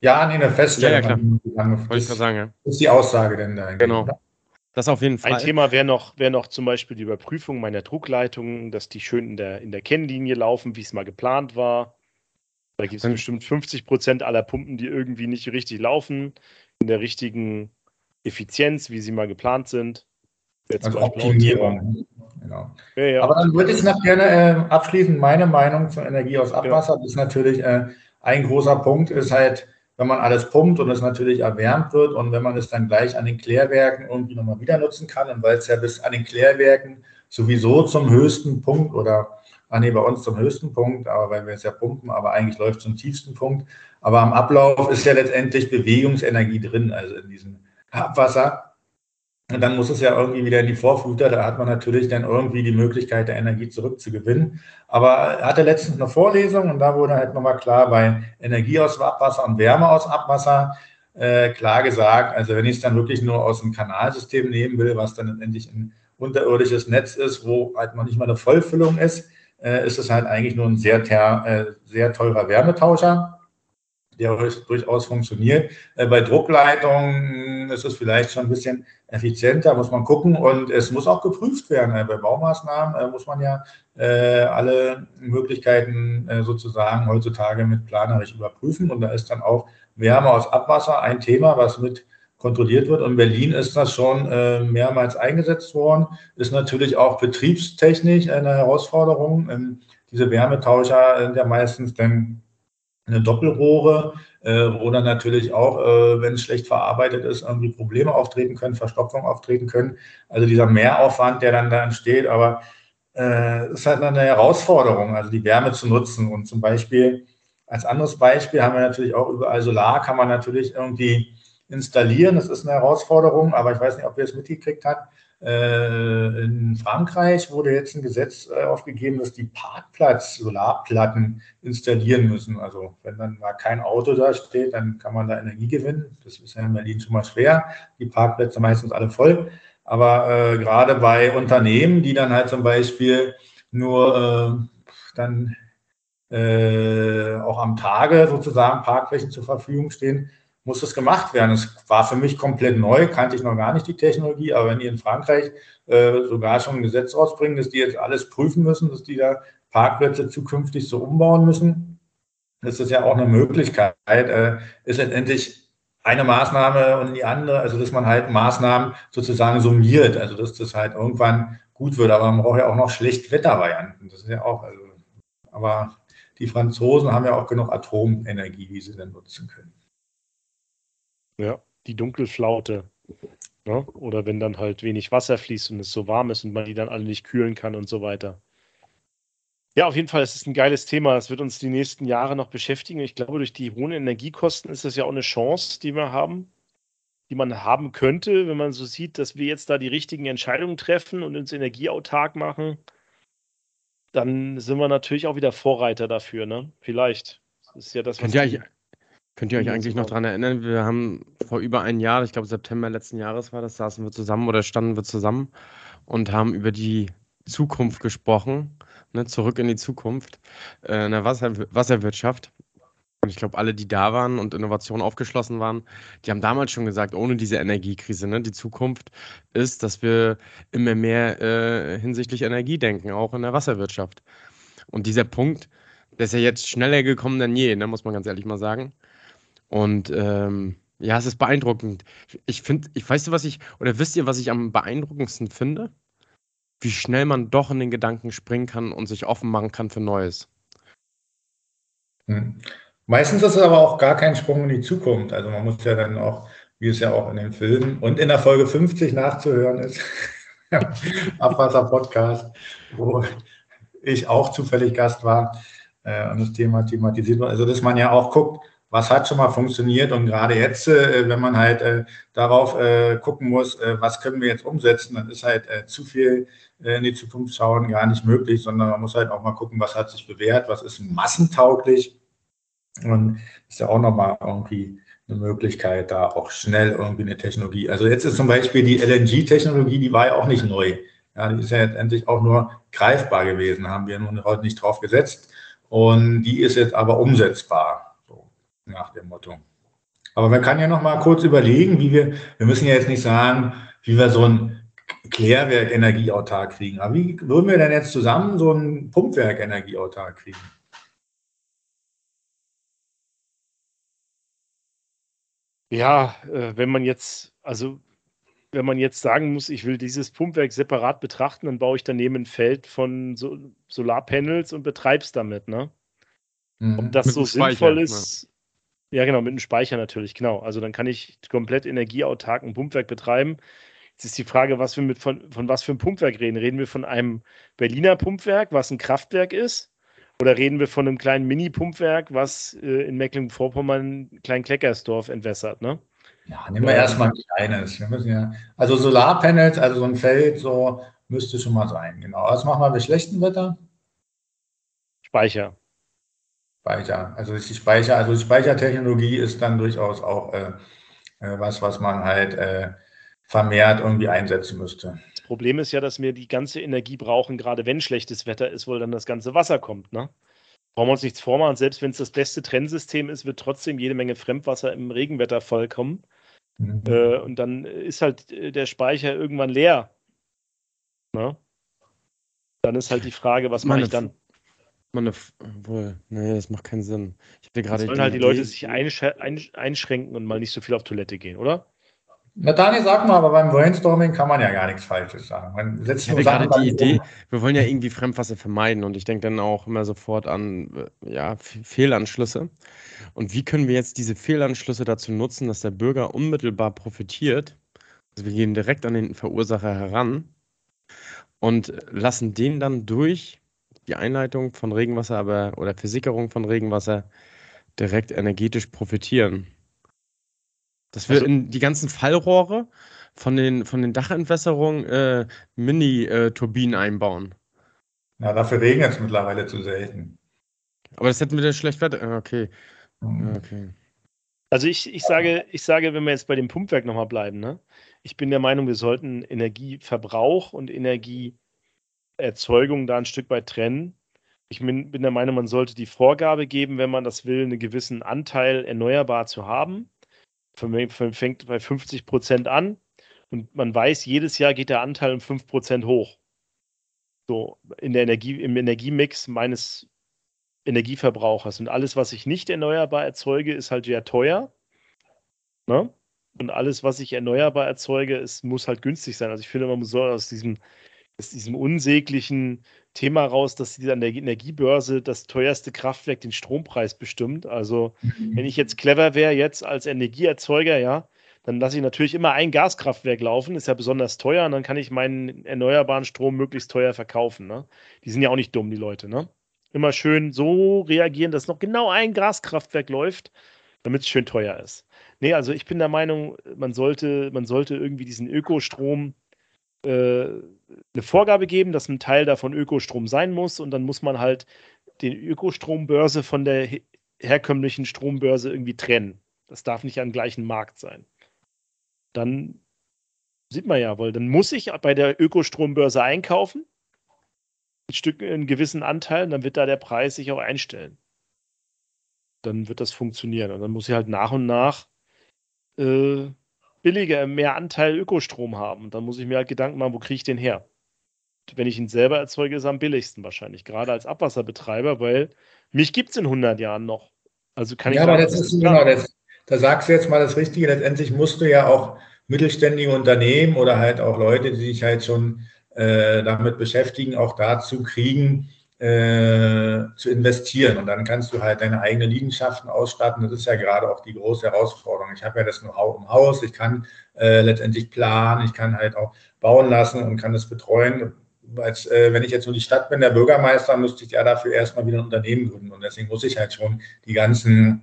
Ja, nee, eine Feststellung. Ja, ja klar. Wollte ich gerade sagen, ja. Das ist die Aussage denn da. Genau. Das auf jeden Fall. Ein Thema wäre noch, wär noch zum Beispiel die Überprüfung meiner Druckleitungen, dass die schön in der, in der Kennlinie laufen, wie es mal geplant war. Da gibt es bestimmt 50 Prozent aller Pumpen, die irgendwie nicht richtig laufen, in der richtigen Effizienz, wie sie mal geplant sind. Jetzt also Optimierung. Genau. Ja, ja. Aber dann würde ich noch gerne äh, abschließend meine Meinung zur Energie aus Abwasser. Ja. Das ist natürlich äh, ein großer Punkt, ist halt, wenn man alles pumpt und es natürlich erwärmt wird und wenn man es dann gleich an den Klärwerken irgendwie nochmal wieder nutzen kann und weil es ja bis an den Klärwerken sowieso zum höchsten Punkt oder ah nee, bei uns zum höchsten Punkt, aber weil wir es ja pumpen, aber eigentlich läuft es zum tiefsten Punkt. Aber am Ablauf ist ja letztendlich Bewegungsenergie drin, also in diesem Abwasser. Und dann muss es ja irgendwie wieder in die Vorfluter, da hat man natürlich dann irgendwie die Möglichkeit, der Energie zurückzugewinnen. Aber er hatte letztens eine Vorlesung und da wurde halt nochmal klar, bei Energie aus Abwasser und Wärme aus Abwasser äh, klar gesagt, also wenn ich es dann wirklich nur aus dem Kanalsystem nehmen will, was dann letztendlich ein unterirdisches Netz ist, wo halt noch nicht mal eine Vollfüllung ist, äh, ist es halt eigentlich nur ein sehr, äh, sehr teurer Wärmetauscher, der durchaus funktioniert. Äh, bei Druckleitungen ist es vielleicht schon ein bisschen effizienter, muss man gucken. Und es muss auch geprüft werden. Äh, bei Baumaßnahmen äh, muss man ja alle Möglichkeiten sozusagen heutzutage mit planerisch überprüfen. Und da ist dann auch Wärme aus Abwasser ein Thema, was mit kontrolliert wird. Und in Berlin ist das schon mehrmals eingesetzt worden. Ist natürlich auch betriebstechnisch eine Herausforderung. Ähm, diese Wärmetauscher sind ja meistens dann eine Doppelrohre, äh, wo dann natürlich auch, äh, wenn es schlecht verarbeitet ist, irgendwie Probleme auftreten können, Verstopfung auftreten können. Also dieser Mehraufwand, der dann da entsteht, aber äh, ist halt eine Herausforderung, also die Wärme zu nutzen. Und zum Beispiel, als anderes Beispiel haben wir natürlich auch überall Solar, kann man natürlich irgendwie installieren. Das ist eine Herausforderung, aber ich weiß nicht, ob ihr es mitgekriegt habt. Äh, in Frankreich wurde jetzt ein Gesetz äh, aufgegeben, dass die Parkplatz-Solarplatten installieren müssen. Also wenn dann mal kein Auto da steht, dann kann man da Energie gewinnen. Das ist ja in Berlin schon mal schwer. Die Parkplätze meistens alle voll. Aber äh, gerade bei Unternehmen, die dann halt zum Beispiel nur äh, dann äh, auch am Tage sozusagen Parkflächen zur Verfügung stehen, muss das gemacht werden. Es war für mich komplett neu, kannte ich noch gar nicht die Technologie, aber wenn die in Frankreich äh, sogar schon ein Gesetz rausbringen, dass die jetzt alles prüfen müssen, dass die da Parkplätze zukünftig so umbauen müssen, das ist ja auch eine Möglichkeit, äh, ist letztendlich eine Maßnahme und die andere, also dass man halt Maßnahmen sozusagen summiert, also dass das halt irgendwann gut wird, aber man braucht ja auch noch Schlechtwettervarianten. Das ist ja auch, also Aber die Franzosen haben ja auch genug Atomenergie, die sie dann nutzen können. Ja, die Dunkelflaute. Ne? Oder wenn dann halt wenig Wasser fließt und es so warm ist und man die dann alle nicht kühlen kann und so weiter. Ja, auf jeden Fall, es ist ein geiles Thema. Das wird uns die nächsten Jahre noch beschäftigen. Ich glaube, durch die hohen Energiekosten ist das ja auch eine Chance, die wir haben, die man haben könnte, wenn man so sieht, dass wir jetzt da die richtigen Entscheidungen treffen und uns energieautark machen. Dann sind wir natürlich auch wieder Vorreiter dafür, ne? Vielleicht. Das ist ja das, was. Könnt ihr, Könnt ihr euch eigentlich noch daran erinnern? Wir haben vor über ein Jahr, ich glaube September letzten Jahres war das, saßen wir zusammen oder standen wir zusammen und haben über die Zukunft gesprochen, ne, zurück in die Zukunft, äh, in der Wasser, Wasserwirtschaft. Und ich glaube, alle, die da waren und Innovationen aufgeschlossen waren, die haben damals schon gesagt, ohne diese Energiekrise, ne, die Zukunft ist, dass wir immer mehr äh, hinsichtlich Energie denken, auch in der Wasserwirtschaft. Und dieser Punkt, der ist ja jetzt schneller gekommen denn je, ne, muss man ganz ehrlich mal sagen. Und ähm, ja, es ist beeindruckend. Ich finde, ich weiß du, was ich, oder wisst ihr, was ich am beeindruckendsten finde? Wie schnell man doch in den Gedanken springen kann und sich offen machen kann für Neues. Hm. Meistens ist es aber auch gar kein Sprung in die Zukunft. Also man muss ja dann auch, wie es ja auch in den Filmen und in der Folge 50 nachzuhören ist, Abwasser-Podcast, wo ich auch zufällig Gast war äh, und das Thema thematisiert wird. Also dass man ja auch guckt, was hat schon mal funktioniert und gerade jetzt, äh, wenn man halt äh, darauf äh, gucken muss, was können wir jetzt umsetzen, dann ist halt zu viel in die Zukunft schauen gar nicht möglich, sondern man muss halt auch mal gucken, was hat sich bewährt, was ist massentauglich und ist ja auch nochmal irgendwie eine Möglichkeit, da auch schnell irgendwie eine Technologie. Also jetzt ist zum Beispiel die LNG-Technologie, die war ja auch nicht neu. Ja, die ist ja jetzt endlich auch nur greifbar gewesen, haben wir nun heute nicht drauf gesetzt. Und die ist jetzt aber umsetzbar nach dem Motto. Aber man kann ja noch mal kurz überlegen, wie wir, wir müssen ja jetzt nicht sagen, wie wir so ein Klärwerk energieautark kriegen. Aber wie würden wir denn jetzt zusammen so ein Pumpwerk energieautark kriegen? Ja, äh, wenn man jetzt, also wenn man jetzt sagen muss, ich will dieses Pumpwerk separat betrachten, dann baue ich daneben ein Feld von so Solarpanels und betreibe es damit, ne? Mhm. Ob das Mit so sinnvoll ist, ja, genau, mit einem Speicher natürlich, genau. Also dann kann ich komplett energieautark ein Pumpwerk betreiben. Jetzt ist die Frage, was wir mit von, von was für einem Pumpwerk reden. Reden wir von einem Berliner Pumpwerk, was ein Kraftwerk ist? Oder reden wir von einem kleinen Mini-Pumpwerk, was äh, in Mecklenburg-Vorpommern Klein-Kleckersdorf entwässert, ne? Ja, nehmen wir erstmal ein kleines. Ja, also Solarpanels, also so ein Feld, so müsste schon mal sein, genau. Was machen wir bei schlechtem Wetter? Speicher. Speicher. Also die Speicher, also die Speichertechnologie ist dann durchaus auch äh, äh, was, was man halt äh, vermehrt irgendwie einsetzen müsste. Das Problem ist ja, dass wir die ganze Energie brauchen, gerade wenn schlechtes Wetter ist, weil dann das ganze Wasser kommt. Ne? Brauchen wir uns nichts vormachen. Selbst wenn es das beste Trennsystem ist, wird trotzdem jede Menge Fremdwasser im Regenwetter vollkommen. Mhm. Äh, und dann ist halt äh, der Speicher irgendwann leer. Ne? Dann ist halt die Frage, was mache ich dann? Man wohl, nee, das macht keinen Sinn. Ich will gerade. Sollen halt die Leute sich einschränken und mal nicht so viel auf Toilette gehen, oder? Na, Daniel, sag mal, aber beim Brainstorming kann man ja gar nichts Falsches sagen. Man setzt ich gerade die Idee, um. wir wollen ja irgendwie Fremdwasser vermeiden und ich denke dann auch immer sofort an ja, Fehlanschlüsse. Und wie können wir jetzt diese Fehlanschlüsse dazu nutzen, dass der Bürger unmittelbar profitiert? Also wir gehen direkt an den Verursacher heran und lassen den dann durch die Einleitung von Regenwasser aber oder Versickerung von Regenwasser direkt energetisch profitieren. Dass wir also, in die ganzen Fallrohre von den, von den Dachentwässerungen äh, Mini-Turbinen einbauen. Ja, dafür regnet es mittlerweile zu selten. Aber das hätten wir dann schlecht Wetter. Ah, okay. Mhm. okay. Also ich, ich, sage, ich sage, wenn wir jetzt bei dem Pumpwerk nochmal bleiben, ne? ich bin der Meinung, wir sollten Energieverbrauch und Energie Erzeugung da ein Stück weit trennen. Ich bin, bin der Meinung, man sollte die Vorgabe geben, wenn man das will, einen gewissen Anteil erneuerbar zu haben. Fängt bei 50 Prozent an und man weiß, jedes Jahr geht der Anteil um 5 Prozent hoch. So in der Energie, im Energiemix meines Energieverbrauchers. Und alles, was ich nicht erneuerbar erzeuge, ist halt ja teuer. Ne? Und alles, was ich erneuerbar erzeuge, ist, muss halt günstig sein. Also ich finde, man soll aus diesem aus diesem unsäglichen Thema raus, dass die an der Energiebörse das teuerste Kraftwerk den Strompreis bestimmt. Also, mhm. wenn ich jetzt clever wäre, jetzt als Energieerzeuger, ja, dann lasse ich natürlich immer ein Gaskraftwerk laufen, ist ja besonders teuer und dann kann ich meinen erneuerbaren Strom möglichst teuer verkaufen. Ne? Die sind ja auch nicht dumm, die Leute. Ne? Immer schön so reagieren, dass noch genau ein Gaskraftwerk läuft, damit es schön teuer ist. Nee, also ich bin der Meinung, man sollte, man sollte irgendwie diesen Ökostrom äh, eine Vorgabe geben, dass ein Teil davon Ökostrom sein muss und dann muss man halt den Ökostrombörse von der herkömmlichen Strombörse irgendwie trennen. Das darf nicht am gleichen Markt sein dann sieht man ja, weil dann muss ich bei der Ökostrombörse einkaufen, ein Stück, einen gewissen Anteil, und dann wird da der Preis sich auch einstellen. Dann wird das funktionieren. Und dann muss ich halt nach und nach äh, billiger, mehr Anteil Ökostrom haben. Dann muss ich mir halt Gedanken machen, wo kriege ich den her? Wenn ich ihn selber erzeuge, ist er am billigsten wahrscheinlich, gerade als Abwasserbetreiber, weil mich gibt es in 100 Jahren noch. Also kann ja, ich. Ja, aber das ist genau das da sagst du jetzt mal das Richtige. Letztendlich musst du ja auch mittelständige Unternehmen oder halt auch Leute, die sich halt schon äh, damit beschäftigen, auch dazu kriegen, äh, zu investieren. Und dann kannst du halt deine eigenen Liegenschaften ausstatten. Das ist ja gerade auch die große Herausforderung. Ich habe ja das Know-how im Haus, ich kann äh, letztendlich planen, ich kann halt auch bauen lassen und kann das betreuen. Als, äh, wenn ich jetzt nur die Stadt bin, der Bürgermeister, müsste ich ja dafür erstmal wieder ein Unternehmen gründen. Und deswegen muss ich halt schon die ganzen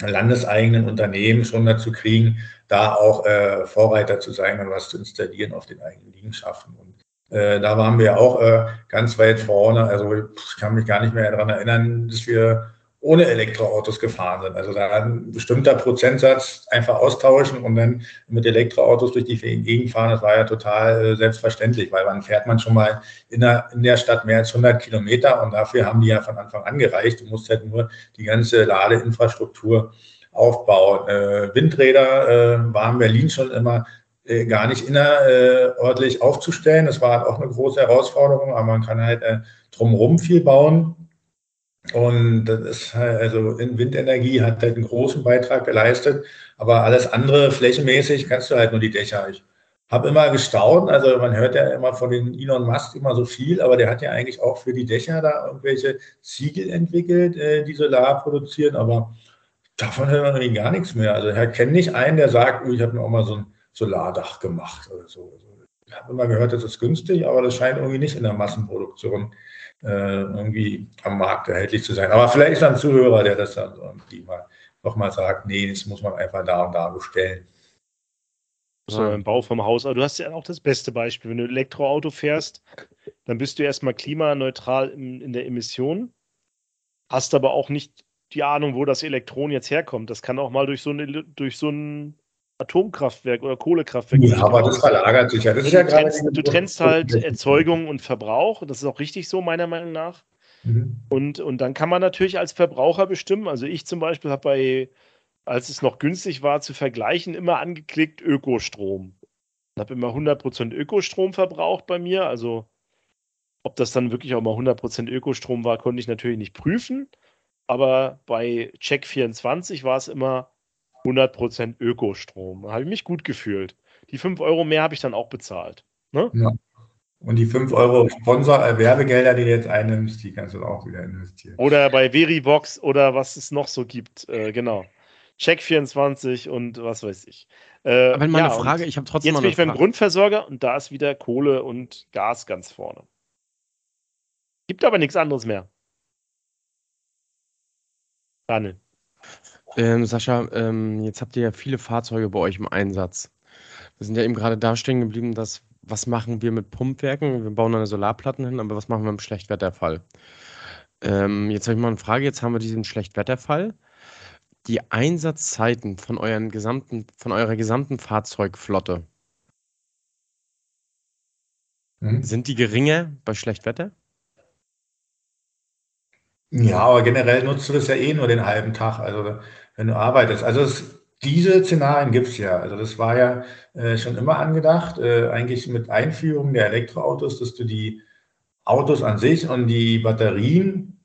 landeseigenen Unternehmen schon dazu kriegen, da auch äh, Vorreiter zu sein und was zu installieren auf den eigenen Liegenschaften. Und äh, da waren wir auch äh, ganz weit vorne. Also ich kann mich gar nicht mehr daran erinnern, dass wir ohne Elektroautos gefahren sind. Also da ein bestimmter Prozentsatz einfach austauschen und dann mit Elektroautos durch die Gegend fahren, das war ja total äh, selbstverständlich, weil wann fährt man schon mal in der, in der Stadt mehr als 100 Kilometer und dafür haben die ja von Anfang an gereicht. Du musst halt nur die ganze Ladeinfrastruktur aufbauen. Äh, Windräder äh, waren in Berlin schon immer äh, gar nicht innerörtlich aufzustellen. Das war halt auch eine große Herausforderung, aber man kann halt äh, drumherum viel bauen. Und das ist halt, also in Windenergie hat halt einen großen Beitrag geleistet, aber alles andere flächenmäßig kannst du halt nur die Dächer. Ich habe immer gestaunt, also man hört ja immer von den Elon Musk immer so viel, aber der hat ja eigentlich auch für die Dächer da irgendwelche Ziegel entwickelt, äh, die Solar produzieren, aber davon hört man irgendwie gar nichts mehr. Also ich kenne nicht einen, der sagt, oh, ich habe mir auch mal so ein Solardach gemacht oder so. Also ich habe immer gehört, das ist günstig, aber das scheint irgendwie nicht in der Massenproduktion äh, irgendwie am Markt erhältlich zu sein. Aber vielleicht ist ein Zuhörer, der das dann irgendwie mal nochmal sagt, nee, das muss man einfach da und da bestellen. So im Bau vom Haus. Aber du hast ja auch das beste Beispiel. Wenn du Elektroauto fährst, dann bist du erstmal klimaneutral in, in der Emission, hast aber auch nicht die Ahnung, wo das Elektron jetzt herkommt. Das kann auch mal durch so, eine, durch so ein Atomkraftwerk oder Kohlekraftwerk. Ja, aber das verlagert sich ja. Das du, ja trennst, du trennst halt Erzeugung und Verbrauch. Das ist auch richtig so, meiner Meinung nach. Mhm. Und, und dann kann man natürlich als Verbraucher bestimmen. Also ich zum Beispiel habe bei, als es noch günstig war zu vergleichen, immer angeklickt Ökostrom. Ich habe immer 100% Ökostrom verbraucht bei mir. Also ob das dann wirklich auch mal 100% Ökostrom war, konnte ich natürlich nicht prüfen. Aber bei Check24 war es immer 100% Ökostrom. Da habe ich mich gut gefühlt. Die 5 Euro mehr habe ich dann auch bezahlt. Ne? Ja. Und die 5 Euro Sponsor-Werbegelder, die du jetzt einnimmst, die kannst du auch wieder investieren. Oder bei Verivox oder was es noch so gibt. Äh, genau. Check24 und was weiß ich. Äh, aber meine ja, Frage, ich habe trotzdem. Jetzt bin ich beim Grundversorger und da ist wieder Kohle und Gas ganz vorne. Gibt aber nichts anderes mehr. Daniel. Ähm, Sascha, ähm, jetzt habt ihr ja viele Fahrzeuge bei euch im Einsatz. Wir sind ja eben gerade da stehen geblieben, dass was machen wir mit Pumpwerken? Wir bauen eine Solarplatten hin, aber was machen wir im Schlechtwetterfall? Ähm, jetzt habe ich mal eine Frage. Jetzt haben wir diesen Schlechtwetterfall. Die Einsatzzeiten von, euren gesamten, von eurer gesamten Fahrzeugflotte, mhm. sind die geringer bei Schlechtwetter? Ja, aber generell nutzt du das ja eh nur den halben Tag, also wenn du arbeitest. Also es, diese Szenarien gibt es ja. Also das war ja äh, schon immer angedacht, äh, eigentlich mit Einführung der Elektroautos, dass du die Autos an sich und die Batterien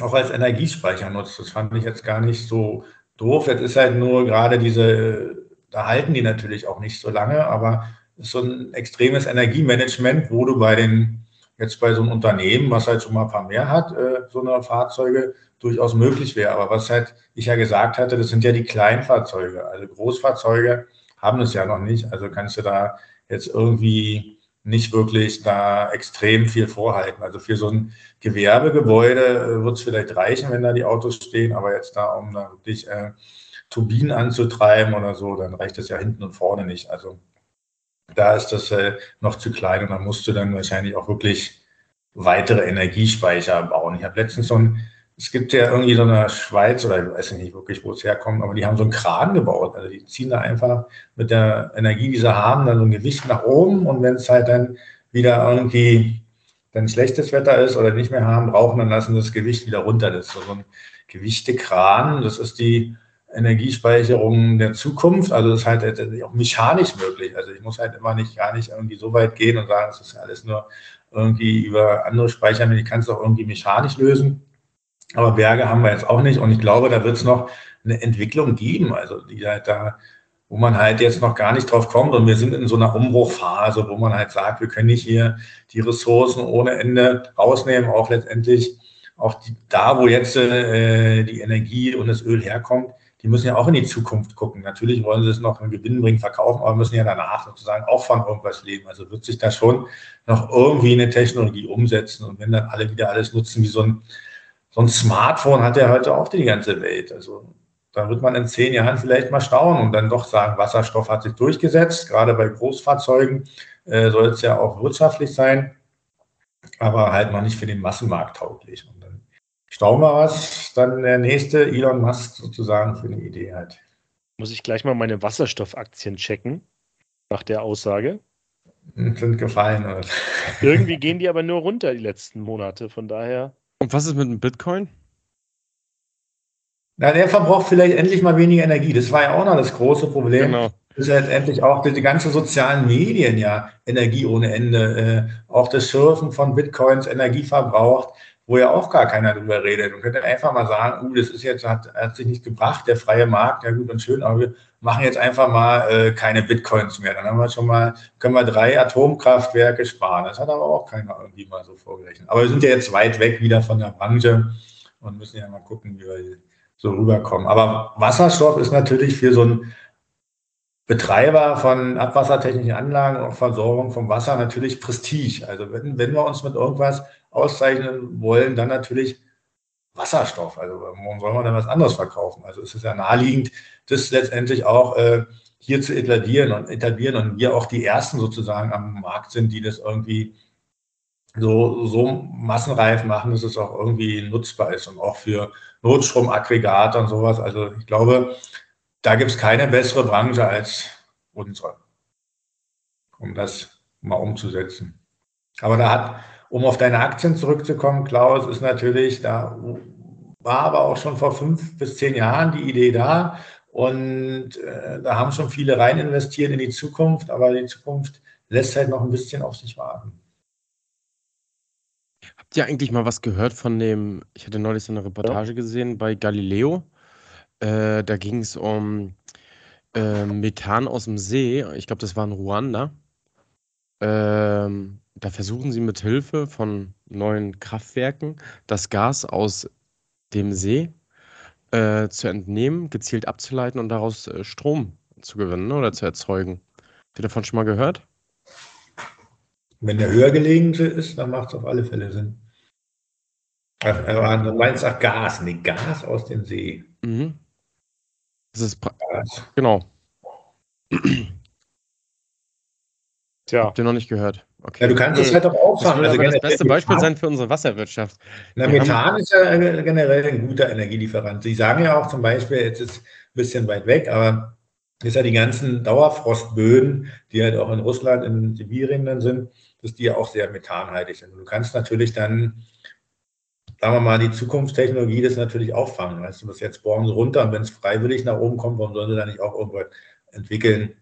auch als Energiespeicher nutzt. Das fand ich jetzt gar nicht so doof. Jetzt ist halt nur gerade diese, da halten die natürlich auch nicht so lange, aber ist so ein extremes Energiemanagement, wo du bei den, jetzt bei so einem Unternehmen, was halt schon mal ein paar mehr hat, äh, so eine Fahrzeuge durchaus möglich wäre. Aber was halt ich ja gesagt hatte, das sind ja die Kleinfahrzeuge. Also Großfahrzeuge haben das ja noch nicht. Also kannst du da jetzt irgendwie nicht wirklich da extrem viel vorhalten. Also für so ein Gewerbegebäude äh, wird es vielleicht reichen, wenn da die Autos stehen, aber jetzt da, um da wirklich äh, Turbinen anzutreiben oder so, dann reicht das ja hinten und vorne nicht. Also da ist das äh, noch zu klein und dann musst du dann wahrscheinlich auch wirklich weitere Energiespeicher bauen. Ich habe letztens so ein es gibt ja irgendwie so eine Schweiz oder ich weiß nicht wirklich, wo es herkommt, aber die haben so einen Kran gebaut. Also die ziehen da einfach mit der Energie, die sie haben, dann so ein Gewicht nach oben und wenn es halt dann wieder irgendwie dann schlechtes Wetter ist oder nicht mehr haben brauchen, dann lassen sie das Gewicht wieder runter. Das ist so ein Gewichtekran. Das ist die Energiespeicherung der Zukunft. Also das ist halt auch mechanisch möglich. Also ich muss halt immer nicht gar nicht irgendwie so weit gehen und sagen, es ist alles nur irgendwie über andere Speicher. Ich kann es auch irgendwie mechanisch lösen. Aber Berge haben wir jetzt auch nicht. Und ich glaube, da wird es noch eine Entwicklung geben, also die halt da, wo man halt jetzt noch gar nicht drauf kommt. Und wir sind in so einer Umbruchphase, wo man halt sagt, wir können nicht hier die Ressourcen ohne Ende rausnehmen, auch letztendlich auch die, da, wo jetzt äh, die Energie und das Öl herkommt, die müssen ja auch in die Zukunft gucken. Natürlich wollen sie es noch in Gewinn bringen, verkaufen, aber müssen ja danach sozusagen auch von irgendwas leben. Also wird sich da schon noch irgendwie eine Technologie umsetzen. Und wenn dann alle wieder alles nutzen wie so ein so ein Smartphone hat ja heute auch die ganze Welt. Also da wird man in zehn Jahren vielleicht mal staunen und dann doch sagen, Wasserstoff hat sich durchgesetzt. Gerade bei Großfahrzeugen äh, soll es ja auch wirtschaftlich sein, aber halt noch nicht für den Massenmarkt tauglich. Und dann staunen wir, was dann der nächste Elon Musk sozusagen für eine Idee hat. Muss ich gleich mal meine Wasserstoffaktien checken, nach der Aussage. Sind gefallen. Oder? Irgendwie gehen die aber nur runter die letzten Monate, von daher. Und was ist mit dem Bitcoin? Na, der verbraucht vielleicht endlich mal weniger Energie. Das war ja auch noch das große Problem. Genau. Das ist letztendlich auch die, die ganzen sozialen Medien ja Energie ohne Ende. Äh, auch das Surfen von Bitcoins Energie verbraucht, wo ja auch gar keiner drüber redet. Man könnte einfach mal sagen, uh, das ist jetzt, hat, hat sich nicht gebracht, der freie Markt, ja gut und schön, aber wir machen jetzt einfach mal äh, keine Bitcoins mehr. Dann haben wir schon mal, können wir drei Atomkraftwerke sparen. Das hat aber auch keiner irgendwie mal so vorgerechnet. Aber wir sind ja jetzt weit weg wieder von der Branche und müssen ja mal gucken, wie wir so rüberkommen. Aber Wasserstoff ist natürlich für so einen Betreiber von abwassertechnischen Anlagen und Versorgung vom Wasser natürlich Prestige. Also wenn, wenn wir uns mit irgendwas auszeichnen wollen, dann natürlich Wasserstoff. Also warum soll man denn was anderes verkaufen? Also es ist ja naheliegend, das letztendlich auch äh, hier zu etablieren und etablieren und wir auch die ersten sozusagen am Markt sind, die das irgendwie so, so massenreif machen, dass es auch irgendwie nutzbar ist und auch für Notstromaggregate und sowas. Also ich glaube, da gibt es keine bessere Branche als unsere, um das mal umzusetzen. Aber da hat um auf deine Aktien zurückzukommen, Klaus, ist natürlich, da war aber auch schon vor fünf bis zehn Jahren die Idee da. Und äh, da haben schon viele rein investiert in die Zukunft, aber die Zukunft lässt halt noch ein bisschen auf sich warten. Habt ihr eigentlich mal was gehört von dem, ich hatte neulich so eine Reportage gesehen bei Galileo. Äh, da ging es um äh, Methan aus dem See. Ich glaube, das war in Ruanda. Ähm, da versuchen sie mit Hilfe von neuen Kraftwerken das Gas aus dem See äh, zu entnehmen, gezielt abzuleiten und daraus äh, Strom zu gewinnen oder zu erzeugen. Habt ihr davon schon mal gehört? Wenn der höher gelegen ist, dann macht es auf alle Fälle Sinn. Also, du meinst auch Gas, nee, Gas aus dem See. Mhm. Das ist Gas. genau. Tja. Habt ihr noch nicht gehört? Okay. Ja, du kannst es halt auch auffangen. Das also das beste Beispiel sein für unsere Wasserwirtschaft. Na, Methan ist ja generell ein guter Energielieferant. Sie sagen ja auch zum Beispiel, jetzt ist es ein bisschen weit weg, aber ist ja die ganzen Dauerfrostböden, die halt auch in Russland, in Sibirien dann sind, dass die ja auch sehr methanhaltig sind. Du kannst natürlich dann, sagen wir mal, die Zukunftstechnologie das natürlich auffangen. Weißt du, das jetzt bohren sie runter und wenn es freiwillig nach oben kommt, warum sollen sie da nicht auch irgendwas entwickeln,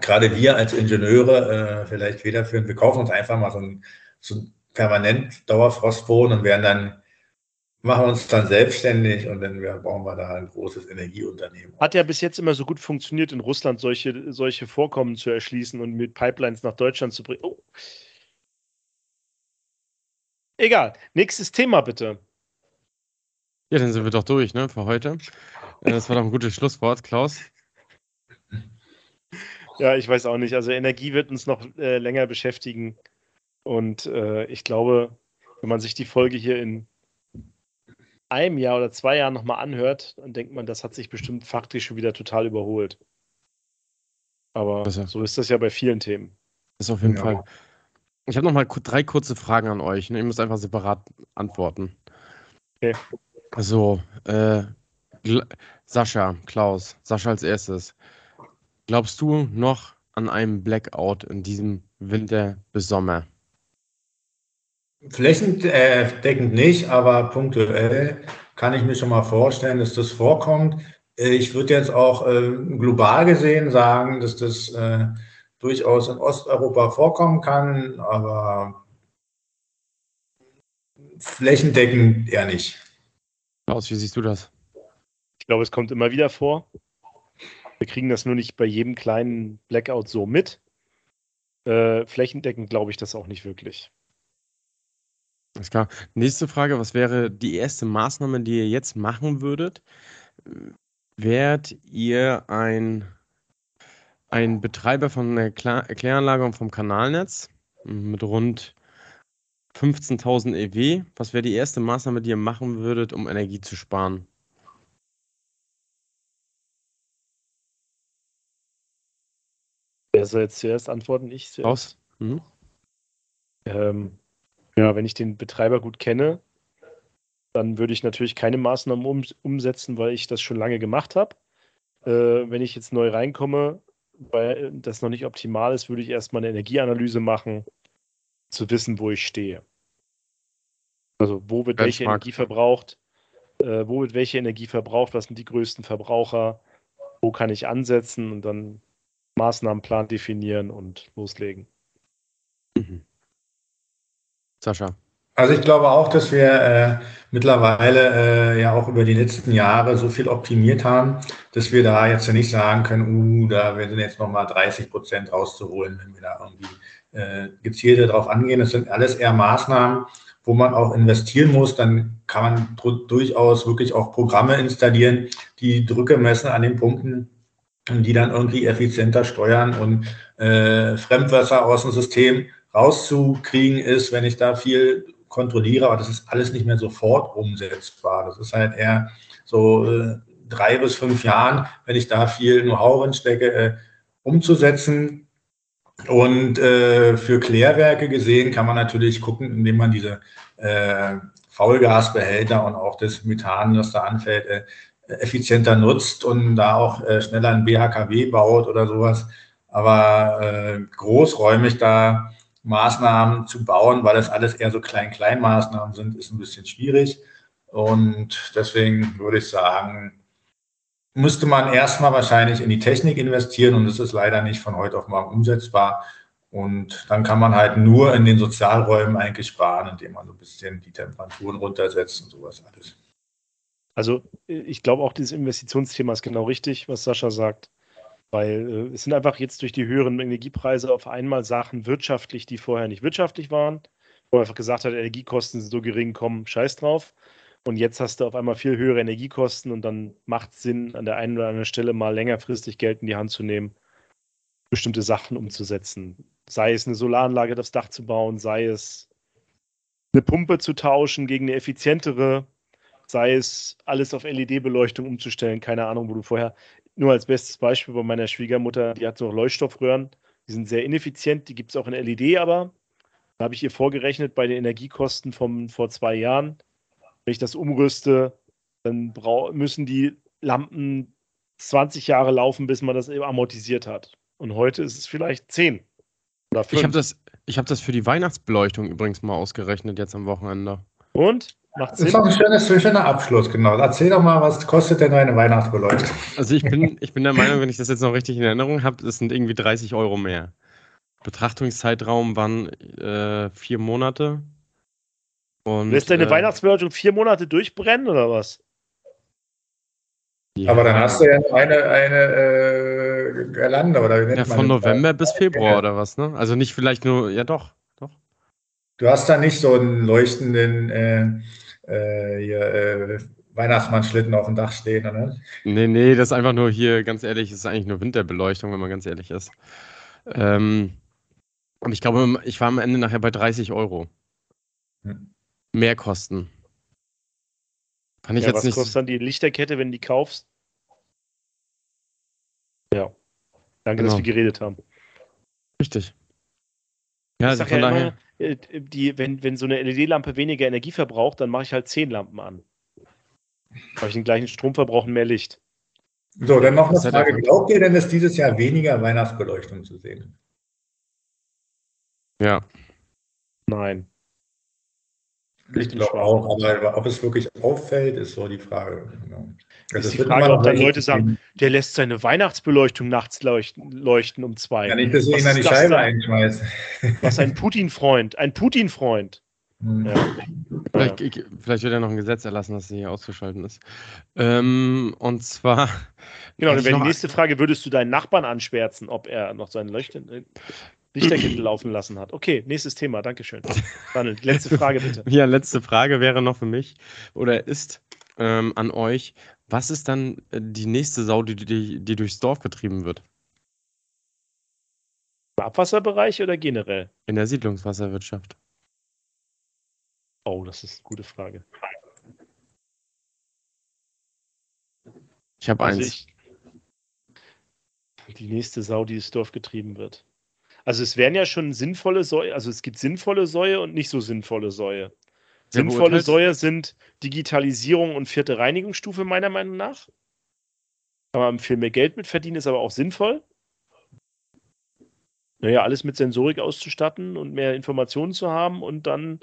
gerade wir als Ingenieure äh, vielleicht federführend, wir kaufen uns einfach mal so ein, so ein permanent Dauerfrostboden und werden dann machen uns dann selbstständig und dann bauen wir da ein großes Energieunternehmen. Hat ja bis jetzt immer so gut funktioniert, in Russland solche, solche Vorkommen zu erschließen und mit Pipelines nach Deutschland zu bringen. Oh. Egal. Nächstes Thema bitte. Ja, dann sind wir doch durch, ne, für heute. Das war doch ein gutes Schlusswort, Klaus. Ja, ich weiß auch nicht. Also Energie wird uns noch äh, länger beschäftigen. Und äh, ich glaube, wenn man sich die Folge hier in einem Jahr oder zwei Jahren nochmal anhört, dann denkt man, das hat sich bestimmt faktisch schon wieder total überholt. Aber also, so ist das ja bei vielen Themen. Das ist auf jeden ja. Fall. Ich habe nochmal drei kurze Fragen an euch. Ne? Ihr müsst einfach separat antworten. Okay. Also, äh, Sascha, Klaus, Sascha als erstes. Glaubst du noch an einen Blackout in diesem Winter bis Sommer? Flächendeckend nicht, aber punktuell kann ich mir schon mal vorstellen, dass das vorkommt. Ich würde jetzt auch äh, global gesehen sagen, dass das äh, durchaus in Osteuropa vorkommen kann, aber flächendeckend eher nicht. Klaus, wie siehst du das? Ich glaube, es kommt immer wieder vor. Wir kriegen das nur nicht bei jedem kleinen Blackout so mit. Äh, flächendeckend glaube ich das auch nicht wirklich. Alles klar. Nächste Frage: Was wäre die erste Maßnahme, die ihr jetzt machen würdet? Wärt ihr ein, ein Betreiber von einer Kläranlage und vom Kanalnetz mit rund 15.000 EW? Was wäre die erste Maßnahme, die ihr machen würdet, um Energie zu sparen? Wer soll jetzt zuerst antworten? Ich zuerst. Aus. Mhm. Ähm, ja, wenn ich den Betreiber gut kenne, dann würde ich natürlich keine Maßnahmen um, umsetzen, weil ich das schon lange gemacht habe. Äh, wenn ich jetzt neu reinkomme, weil das noch nicht optimal ist, würde ich erstmal eine Energieanalyse machen, zu wissen, wo ich stehe. Also wo wird welche Energie verbraucht, äh, wo wird welche Energie verbraucht, was sind die größten Verbraucher, wo kann ich ansetzen und dann Maßnahmenplan definieren und loslegen. Mhm. Sascha. Also ich glaube auch, dass wir äh, mittlerweile äh, ja auch über die letzten Jahre so viel optimiert haben, dass wir da jetzt nicht sagen können, uh, da werden jetzt nochmal 30 Prozent rauszuholen, wenn wir da irgendwie äh, gezielter darauf angehen. Das sind alles eher Maßnahmen, wo man auch investieren muss. Dann kann man durchaus wirklich auch Programme installieren, die Drücke messen an den Punkten, die dann irgendwie effizienter steuern und äh, Fremdwasser aus dem System rauszukriegen ist, wenn ich da viel kontrolliere, aber das ist alles nicht mehr sofort umsetzbar. Das ist halt eher so äh, drei bis fünf Jahren, wenn ich da viel Know-how reinstecke, äh, umzusetzen. Und äh, für Klärwerke gesehen kann man natürlich gucken, indem man diese äh, Faulgasbehälter und auch das Methan, das da anfällt, äh, effizienter nutzt und da auch äh, schneller ein BHKW baut oder sowas. Aber äh, großräumig da Maßnahmen zu bauen, weil das alles eher so Klein-Klein-Maßnahmen sind, ist ein bisschen schwierig. Und deswegen würde ich sagen, müsste man erstmal wahrscheinlich in die Technik investieren und das ist leider nicht von heute auf morgen umsetzbar. Und dann kann man halt nur in den Sozialräumen eigentlich sparen, indem man so ein bisschen die Temperaturen runtersetzt und sowas alles. Also ich glaube auch, dieses Investitionsthema ist genau richtig, was Sascha sagt. Weil äh, es sind einfach jetzt durch die höheren Energiepreise auf einmal Sachen wirtschaftlich, die vorher nicht wirtschaftlich waren. Wo man einfach gesagt hat, Energiekosten sind so gering, komm, scheiß drauf. Und jetzt hast du auf einmal viel höhere Energiekosten und dann macht es Sinn, an der einen oder anderen Stelle mal längerfristig Geld in die Hand zu nehmen, bestimmte Sachen umzusetzen. Sei es eine Solaranlage aufs Dach zu bauen, sei es eine Pumpe zu tauschen gegen eine effizientere, sei es alles auf LED-Beleuchtung umzustellen, keine Ahnung, wo du vorher, nur als bestes Beispiel bei meiner Schwiegermutter, die hat so Leuchtstoffröhren, die sind sehr ineffizient, die gibt es auch in LED, aber da habe ich ihr vorgerechnet bei den Energiekosten von vor zwei Jahren, wenn ich das umrüste, dann müssen die Lampen 20 Jahre laufen, bis man das amortisiert hat. Und heute ist es vielleicht 10 oder 5. Ich habe das, hab das für die Weihnachtsbeleuchtung übrigens mal ausgerechnet jetzt am Wochenende. Und? Macht Sinn. Das ist doch ein schönes, schöner Abschluss, genau. Erzähl doch mal, was kostet denn eine Weihnachtsbeleuchtung? Also ich bin, ich bin der Meinung, wenn ich das jetzt noch richtig in Erinnerung habe, das sind irgendwie 30 Euro mehr. Betrachtungszeitraum waren äh, vier Monate. Und, Lässt deine äh, Weihnachtsbeleuchtung vier Monate durchbrennen oder was? ja, Aber dann hast du ja noch eine, eine äh, Girlande oder wie nennt Ja, man von das? November bis Februar oder was, ne? Also nicht vielleicht nur, ja doch. Du hast da nicht so einen leuchtenden äh, äh, hier, äh, Weihnachtsmannschlitten auf dem Dach stehen, oder? Nee, nee, das ist einfach nur hier, ganz ehrlich, ist eigentlich nur Winterbeleuchtung, wenn man ganz ehrlich ist. Ähm, und ich glaube, ich war am Ende nachher bei 30 Euro. Hm. Mehrkosten. Kann ich ja, jetzt was nicht. kostet dann die Lichterkette, wenn du die kaufst? Ja. Danke, dass Genau. wir geredet haben. Richtig. Ja, ich also sag von ja daher. immer, die, wenn, wenn so eine LED-Lampe weniger Energie verbraucht, dann mache ich halt zehn Lampen an. Habe ich den gleichen Stromverbrauch und mehr Licht. So, dann noch eine Frage. Glaubt ihr denn, dass dieses Jahr weniger Weihnachtsbeleuchtung zu sehen ist? Ja. Nein. Ich glaube auch, aber ob es wirklich auffällt, ist so die Frage. Genau. Ist es die Frage, ob dann Leute sagen. Der lässt seine Weihnachtsbeleuchtung nachts leuchten, leuchten um zwei. Nicht, dass du Was ihn an die ist das Scheibe denn? einschmeißt. Was ein Putin-Freund. Ein Putin-Freund. Hm. Ja. Vielleicht, ich, vielleicht wird ja noch ein Gesetz erlassen, dass sie hier auszuschalten ist. Ähm, und zwar. Genau, dann ich wäre die nächste Frage, würdest du deinen Nachbarn anschwärzen, ob er noch seinen Leuchten, äh, Lichterkette laufen lassen hat? Okay, nächstes Thema, Dankeschön. Daniel, die letzte Frage bitte. Ja, letzte Frage wäre noch für mich oder ist ähm, an euch: Was ist dann äh, die nächste Sau, die, die, die durchs Dorf getrieben wird? Im Abwasserbereich oder generell? In der Siedlungswasserwirtschaft? Oh, das ist eine gute Frage. Ich habe Also eins. ich, die nächste Sau, die ins Dorf getrieben wird. Also es wären ja schon sinnvolle Säue, also es gibt sinnvolle Säue und nicht so sinnvolle Säue. Sinnvolle beurteilt- Säue sind Digitalisierung und vierte Reinigungsstufe meiner Meinung nach. Kann man viel mehr Geld mit verdienen, ist aber auch sinnvoll. Naja, alles mit Sensorik auszustatten und mehr Informationen zu haben und dann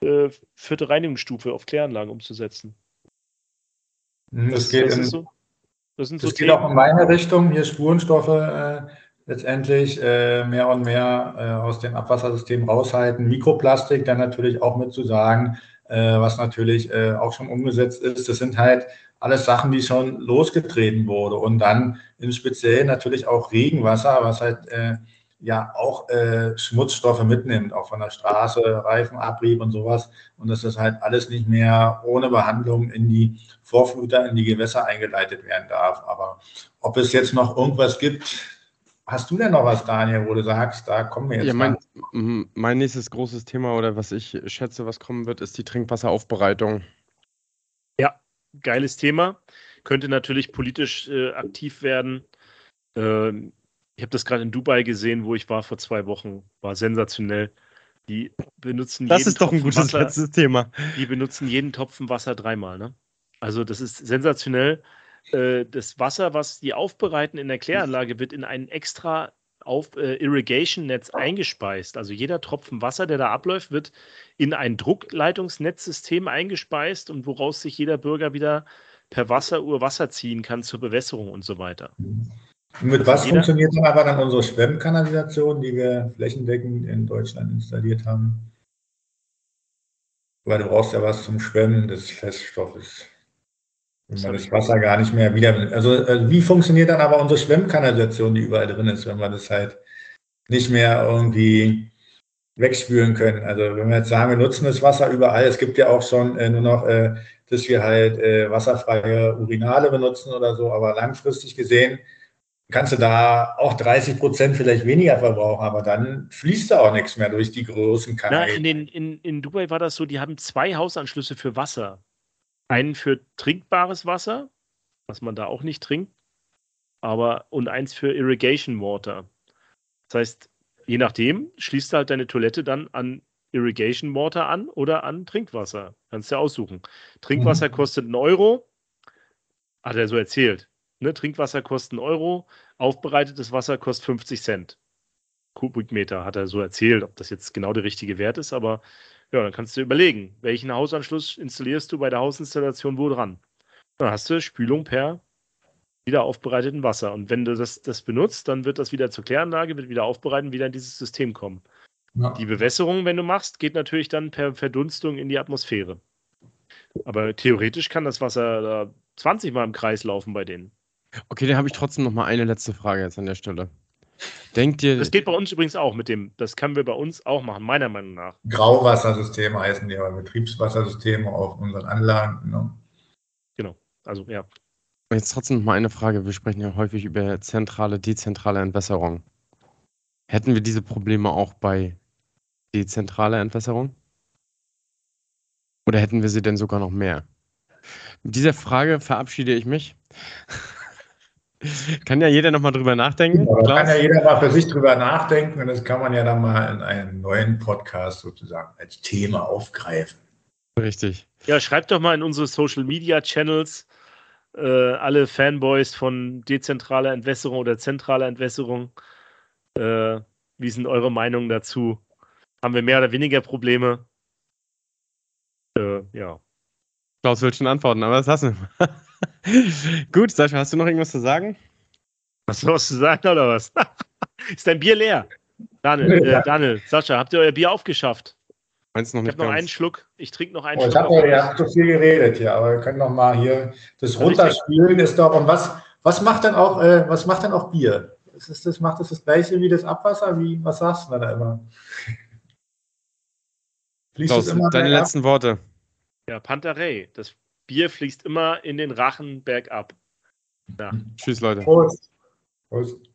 äh, vierte Reinigungsstufe auf Kläranlagen umzusetzen. Hm, Das geht, das, in, so, das sind so das geht Themen. auch in meine Richtung. Hier Spurenstoffe äh, letztendlich äh, mehr und mehr äh, aus dem Abwassersystem raushalten. Mikroplastik dann natürlich auch mit zu sagen, äh, was natürlich äh, auch schon umgesetzt ist. Das sind halt alles Sachen, die schon losgetreten wurde. Und dann im Speziellen natürlich auch Regenwasser, was halt äh, ja auch äh, Schmutzstoffe mitnimmt, auch von der Straße, Reifenabrieb und sowas. Und dass das halt alles nicht mehr ohne Behandlung in die Vorfluter, in die Gewässer eingeleitet werden darf. Aber ob es jetzt noch irgendwas gibt, hast du denn noch was, Daniel, wo du sagst, da kommen wir jetzt Ja, mein, mein nächstes großes Thema oder was ich schätze, was kommen wird, ist die Trinkwasseraufbereitung. geiles Thema. Könnte natürlich politisch äh, aktiv werden. Ähm, ich habe das gerade in Dubai gesehen, wo ich war vor zwei Wochen. War sensationell. Die benutzen Das jeden ist doch ein Tropfen gutes Wasser, letztes Thema. Die benutzen jeden Topfen Wasser dreimal. Ne? Also das ist sensationell. Äh, das Wasser, was die aufbereiten in der Kläranlage, wird in ein extra auf äh, Irrigation-Netz eingespeist. Also jeder Tropfen Wasser, der da abläuft, wird in ein Druckleitungsnetzsystem eingespeist und woraus sich jeder Bürger wieder per Wasseruhr Wasser ziehen kann zur Bewässerung und so weiter. Und mit was jeder- funktioniert dann aber dann unsere Schwemmkanalisation, die wir flächendeckend in Deutschland installiert haben? Weil du brauchst ja was zum Schwemmen des Feststoffes. Wenn Das man das Wasser gar nicht mehr wieder. Also, äh, wie funktioniert dann aber unsere Schwemmkanalisation, die überall drin ist, wenn wir das halt nicht mehr irgendwie wegspülen können? Also, wenn wir jetzt sagen, wir nutzen das Wasser überall, es gibt ja auch schon äh, nur noch, äh, dass wir halt äh, wasserfreie Urinale benutzen oder so, aber langfristig gesehen kannst du da auch 30 Prozent vielleicht weniger verbrauchen, aber dann fließt da auch nichts mehr durch die großen Na, Kanäle. in, den, in, in Dubai war das so, die haben zwei Hausanschlüsse für Wasser. Einen für trinkbares Wasser, was man da auch nicht trinkt, aber und eins für Irrigation Water. Das heißt, je nachdem schließt du halt deine Toilette dann an Irrigation Water an oder an Trinkwasser. Kannst du ja aussuchen. Trinkwasser Mhm. kostet einen Euro, hat er so erzählt. Ne? Trinkwasser kostet einen Euro, aufbereitetes Wasser kostet 50 Cent. Kubikmeter, hat er so erzählt, ob das jetzt genau der richtige Wert ist, aber ja, dann kannst du überlegen, welchen Hausanschluss installierst du bei der Hausinstallation wo dran. Dann hast du Spülung per wieder aufbereiteten Wasser. Und wenn du das, das benutzt, dann wird das wieder zur Kläranlage, wird wieder aufbereitet und wieder in dieses System kommen. Ja. Die Bewässerung, wenn du machst, geht natürlich dann per Verdunstung in die Atmosphäre. Aber theoretisch kann das Wasser da 20 Mal im Kreis laufen bei denen. Okay, dann habe ich trotzdem noch mal eine letzte Frage jetzt an der Stelle. Denkt ihr. Das geht bei uns übrigens auch mit dem, das können wir bei uns auch machen, meiner Meinung nach. Grauwassersysteme heißen die aber Betriebswassersysteme auf unseren Anlagen. Ne? Genau, also ja. Jetzt trotzdem noch mal eine Frage. Wir sprechen ja häufig über zentrale, dezentrale Entwässerung. Hätten wir diese Probleme auch bei dezentraler Entwässerung? Oder hätten wir sie denn sogar noch mehr? Mit dieser Frage verabschiede ich mich. Kann ja jeder nochmal drüber nachdenken. Ja, kann ja jeder mal für sich drüber nachdenken und das kann man ja dann mal in einem neuen Podcast sozusagen als Thema aufgreifen. Richtig. Ja, schreibt doch mal in unsere Social Media Channels äh, alle Fanboys von dezentraler Entwässerung oder zentraler Entwässerung. Äh, wie sind eure Meinungen dazu? Haben wir mehr oder weniger Probleme? Äh, ja. Klaus will schon antworten, aber das hast du. Gut, Sascha, hast du noch irgendwas zu sagen? Hast du was zu sagen oder was? Ist dein Bier leer? Daniel, äh, Daniel, Sascha, habt ihr euer Bier aufgeschafft? Meins noch nicht ich habe noch einen Schluck. Ich trinke noch einen oh, Schluck. Ich habe ja so viel geredet hier, aber wir können noch mal hier das runterspielen ist doch. Und was, was macht denn auch, äh, was macht denn auch Bier? Ist das, macht das das gleiche wie das Abwasser? Wie, was sagst du da immer? Fließt Klaus, immer deine letzten Worte. Ja, Panterei. Das Bier fließt immer in den Rachen bergab. Ja. Tschüss, Leute. Prost. Prost.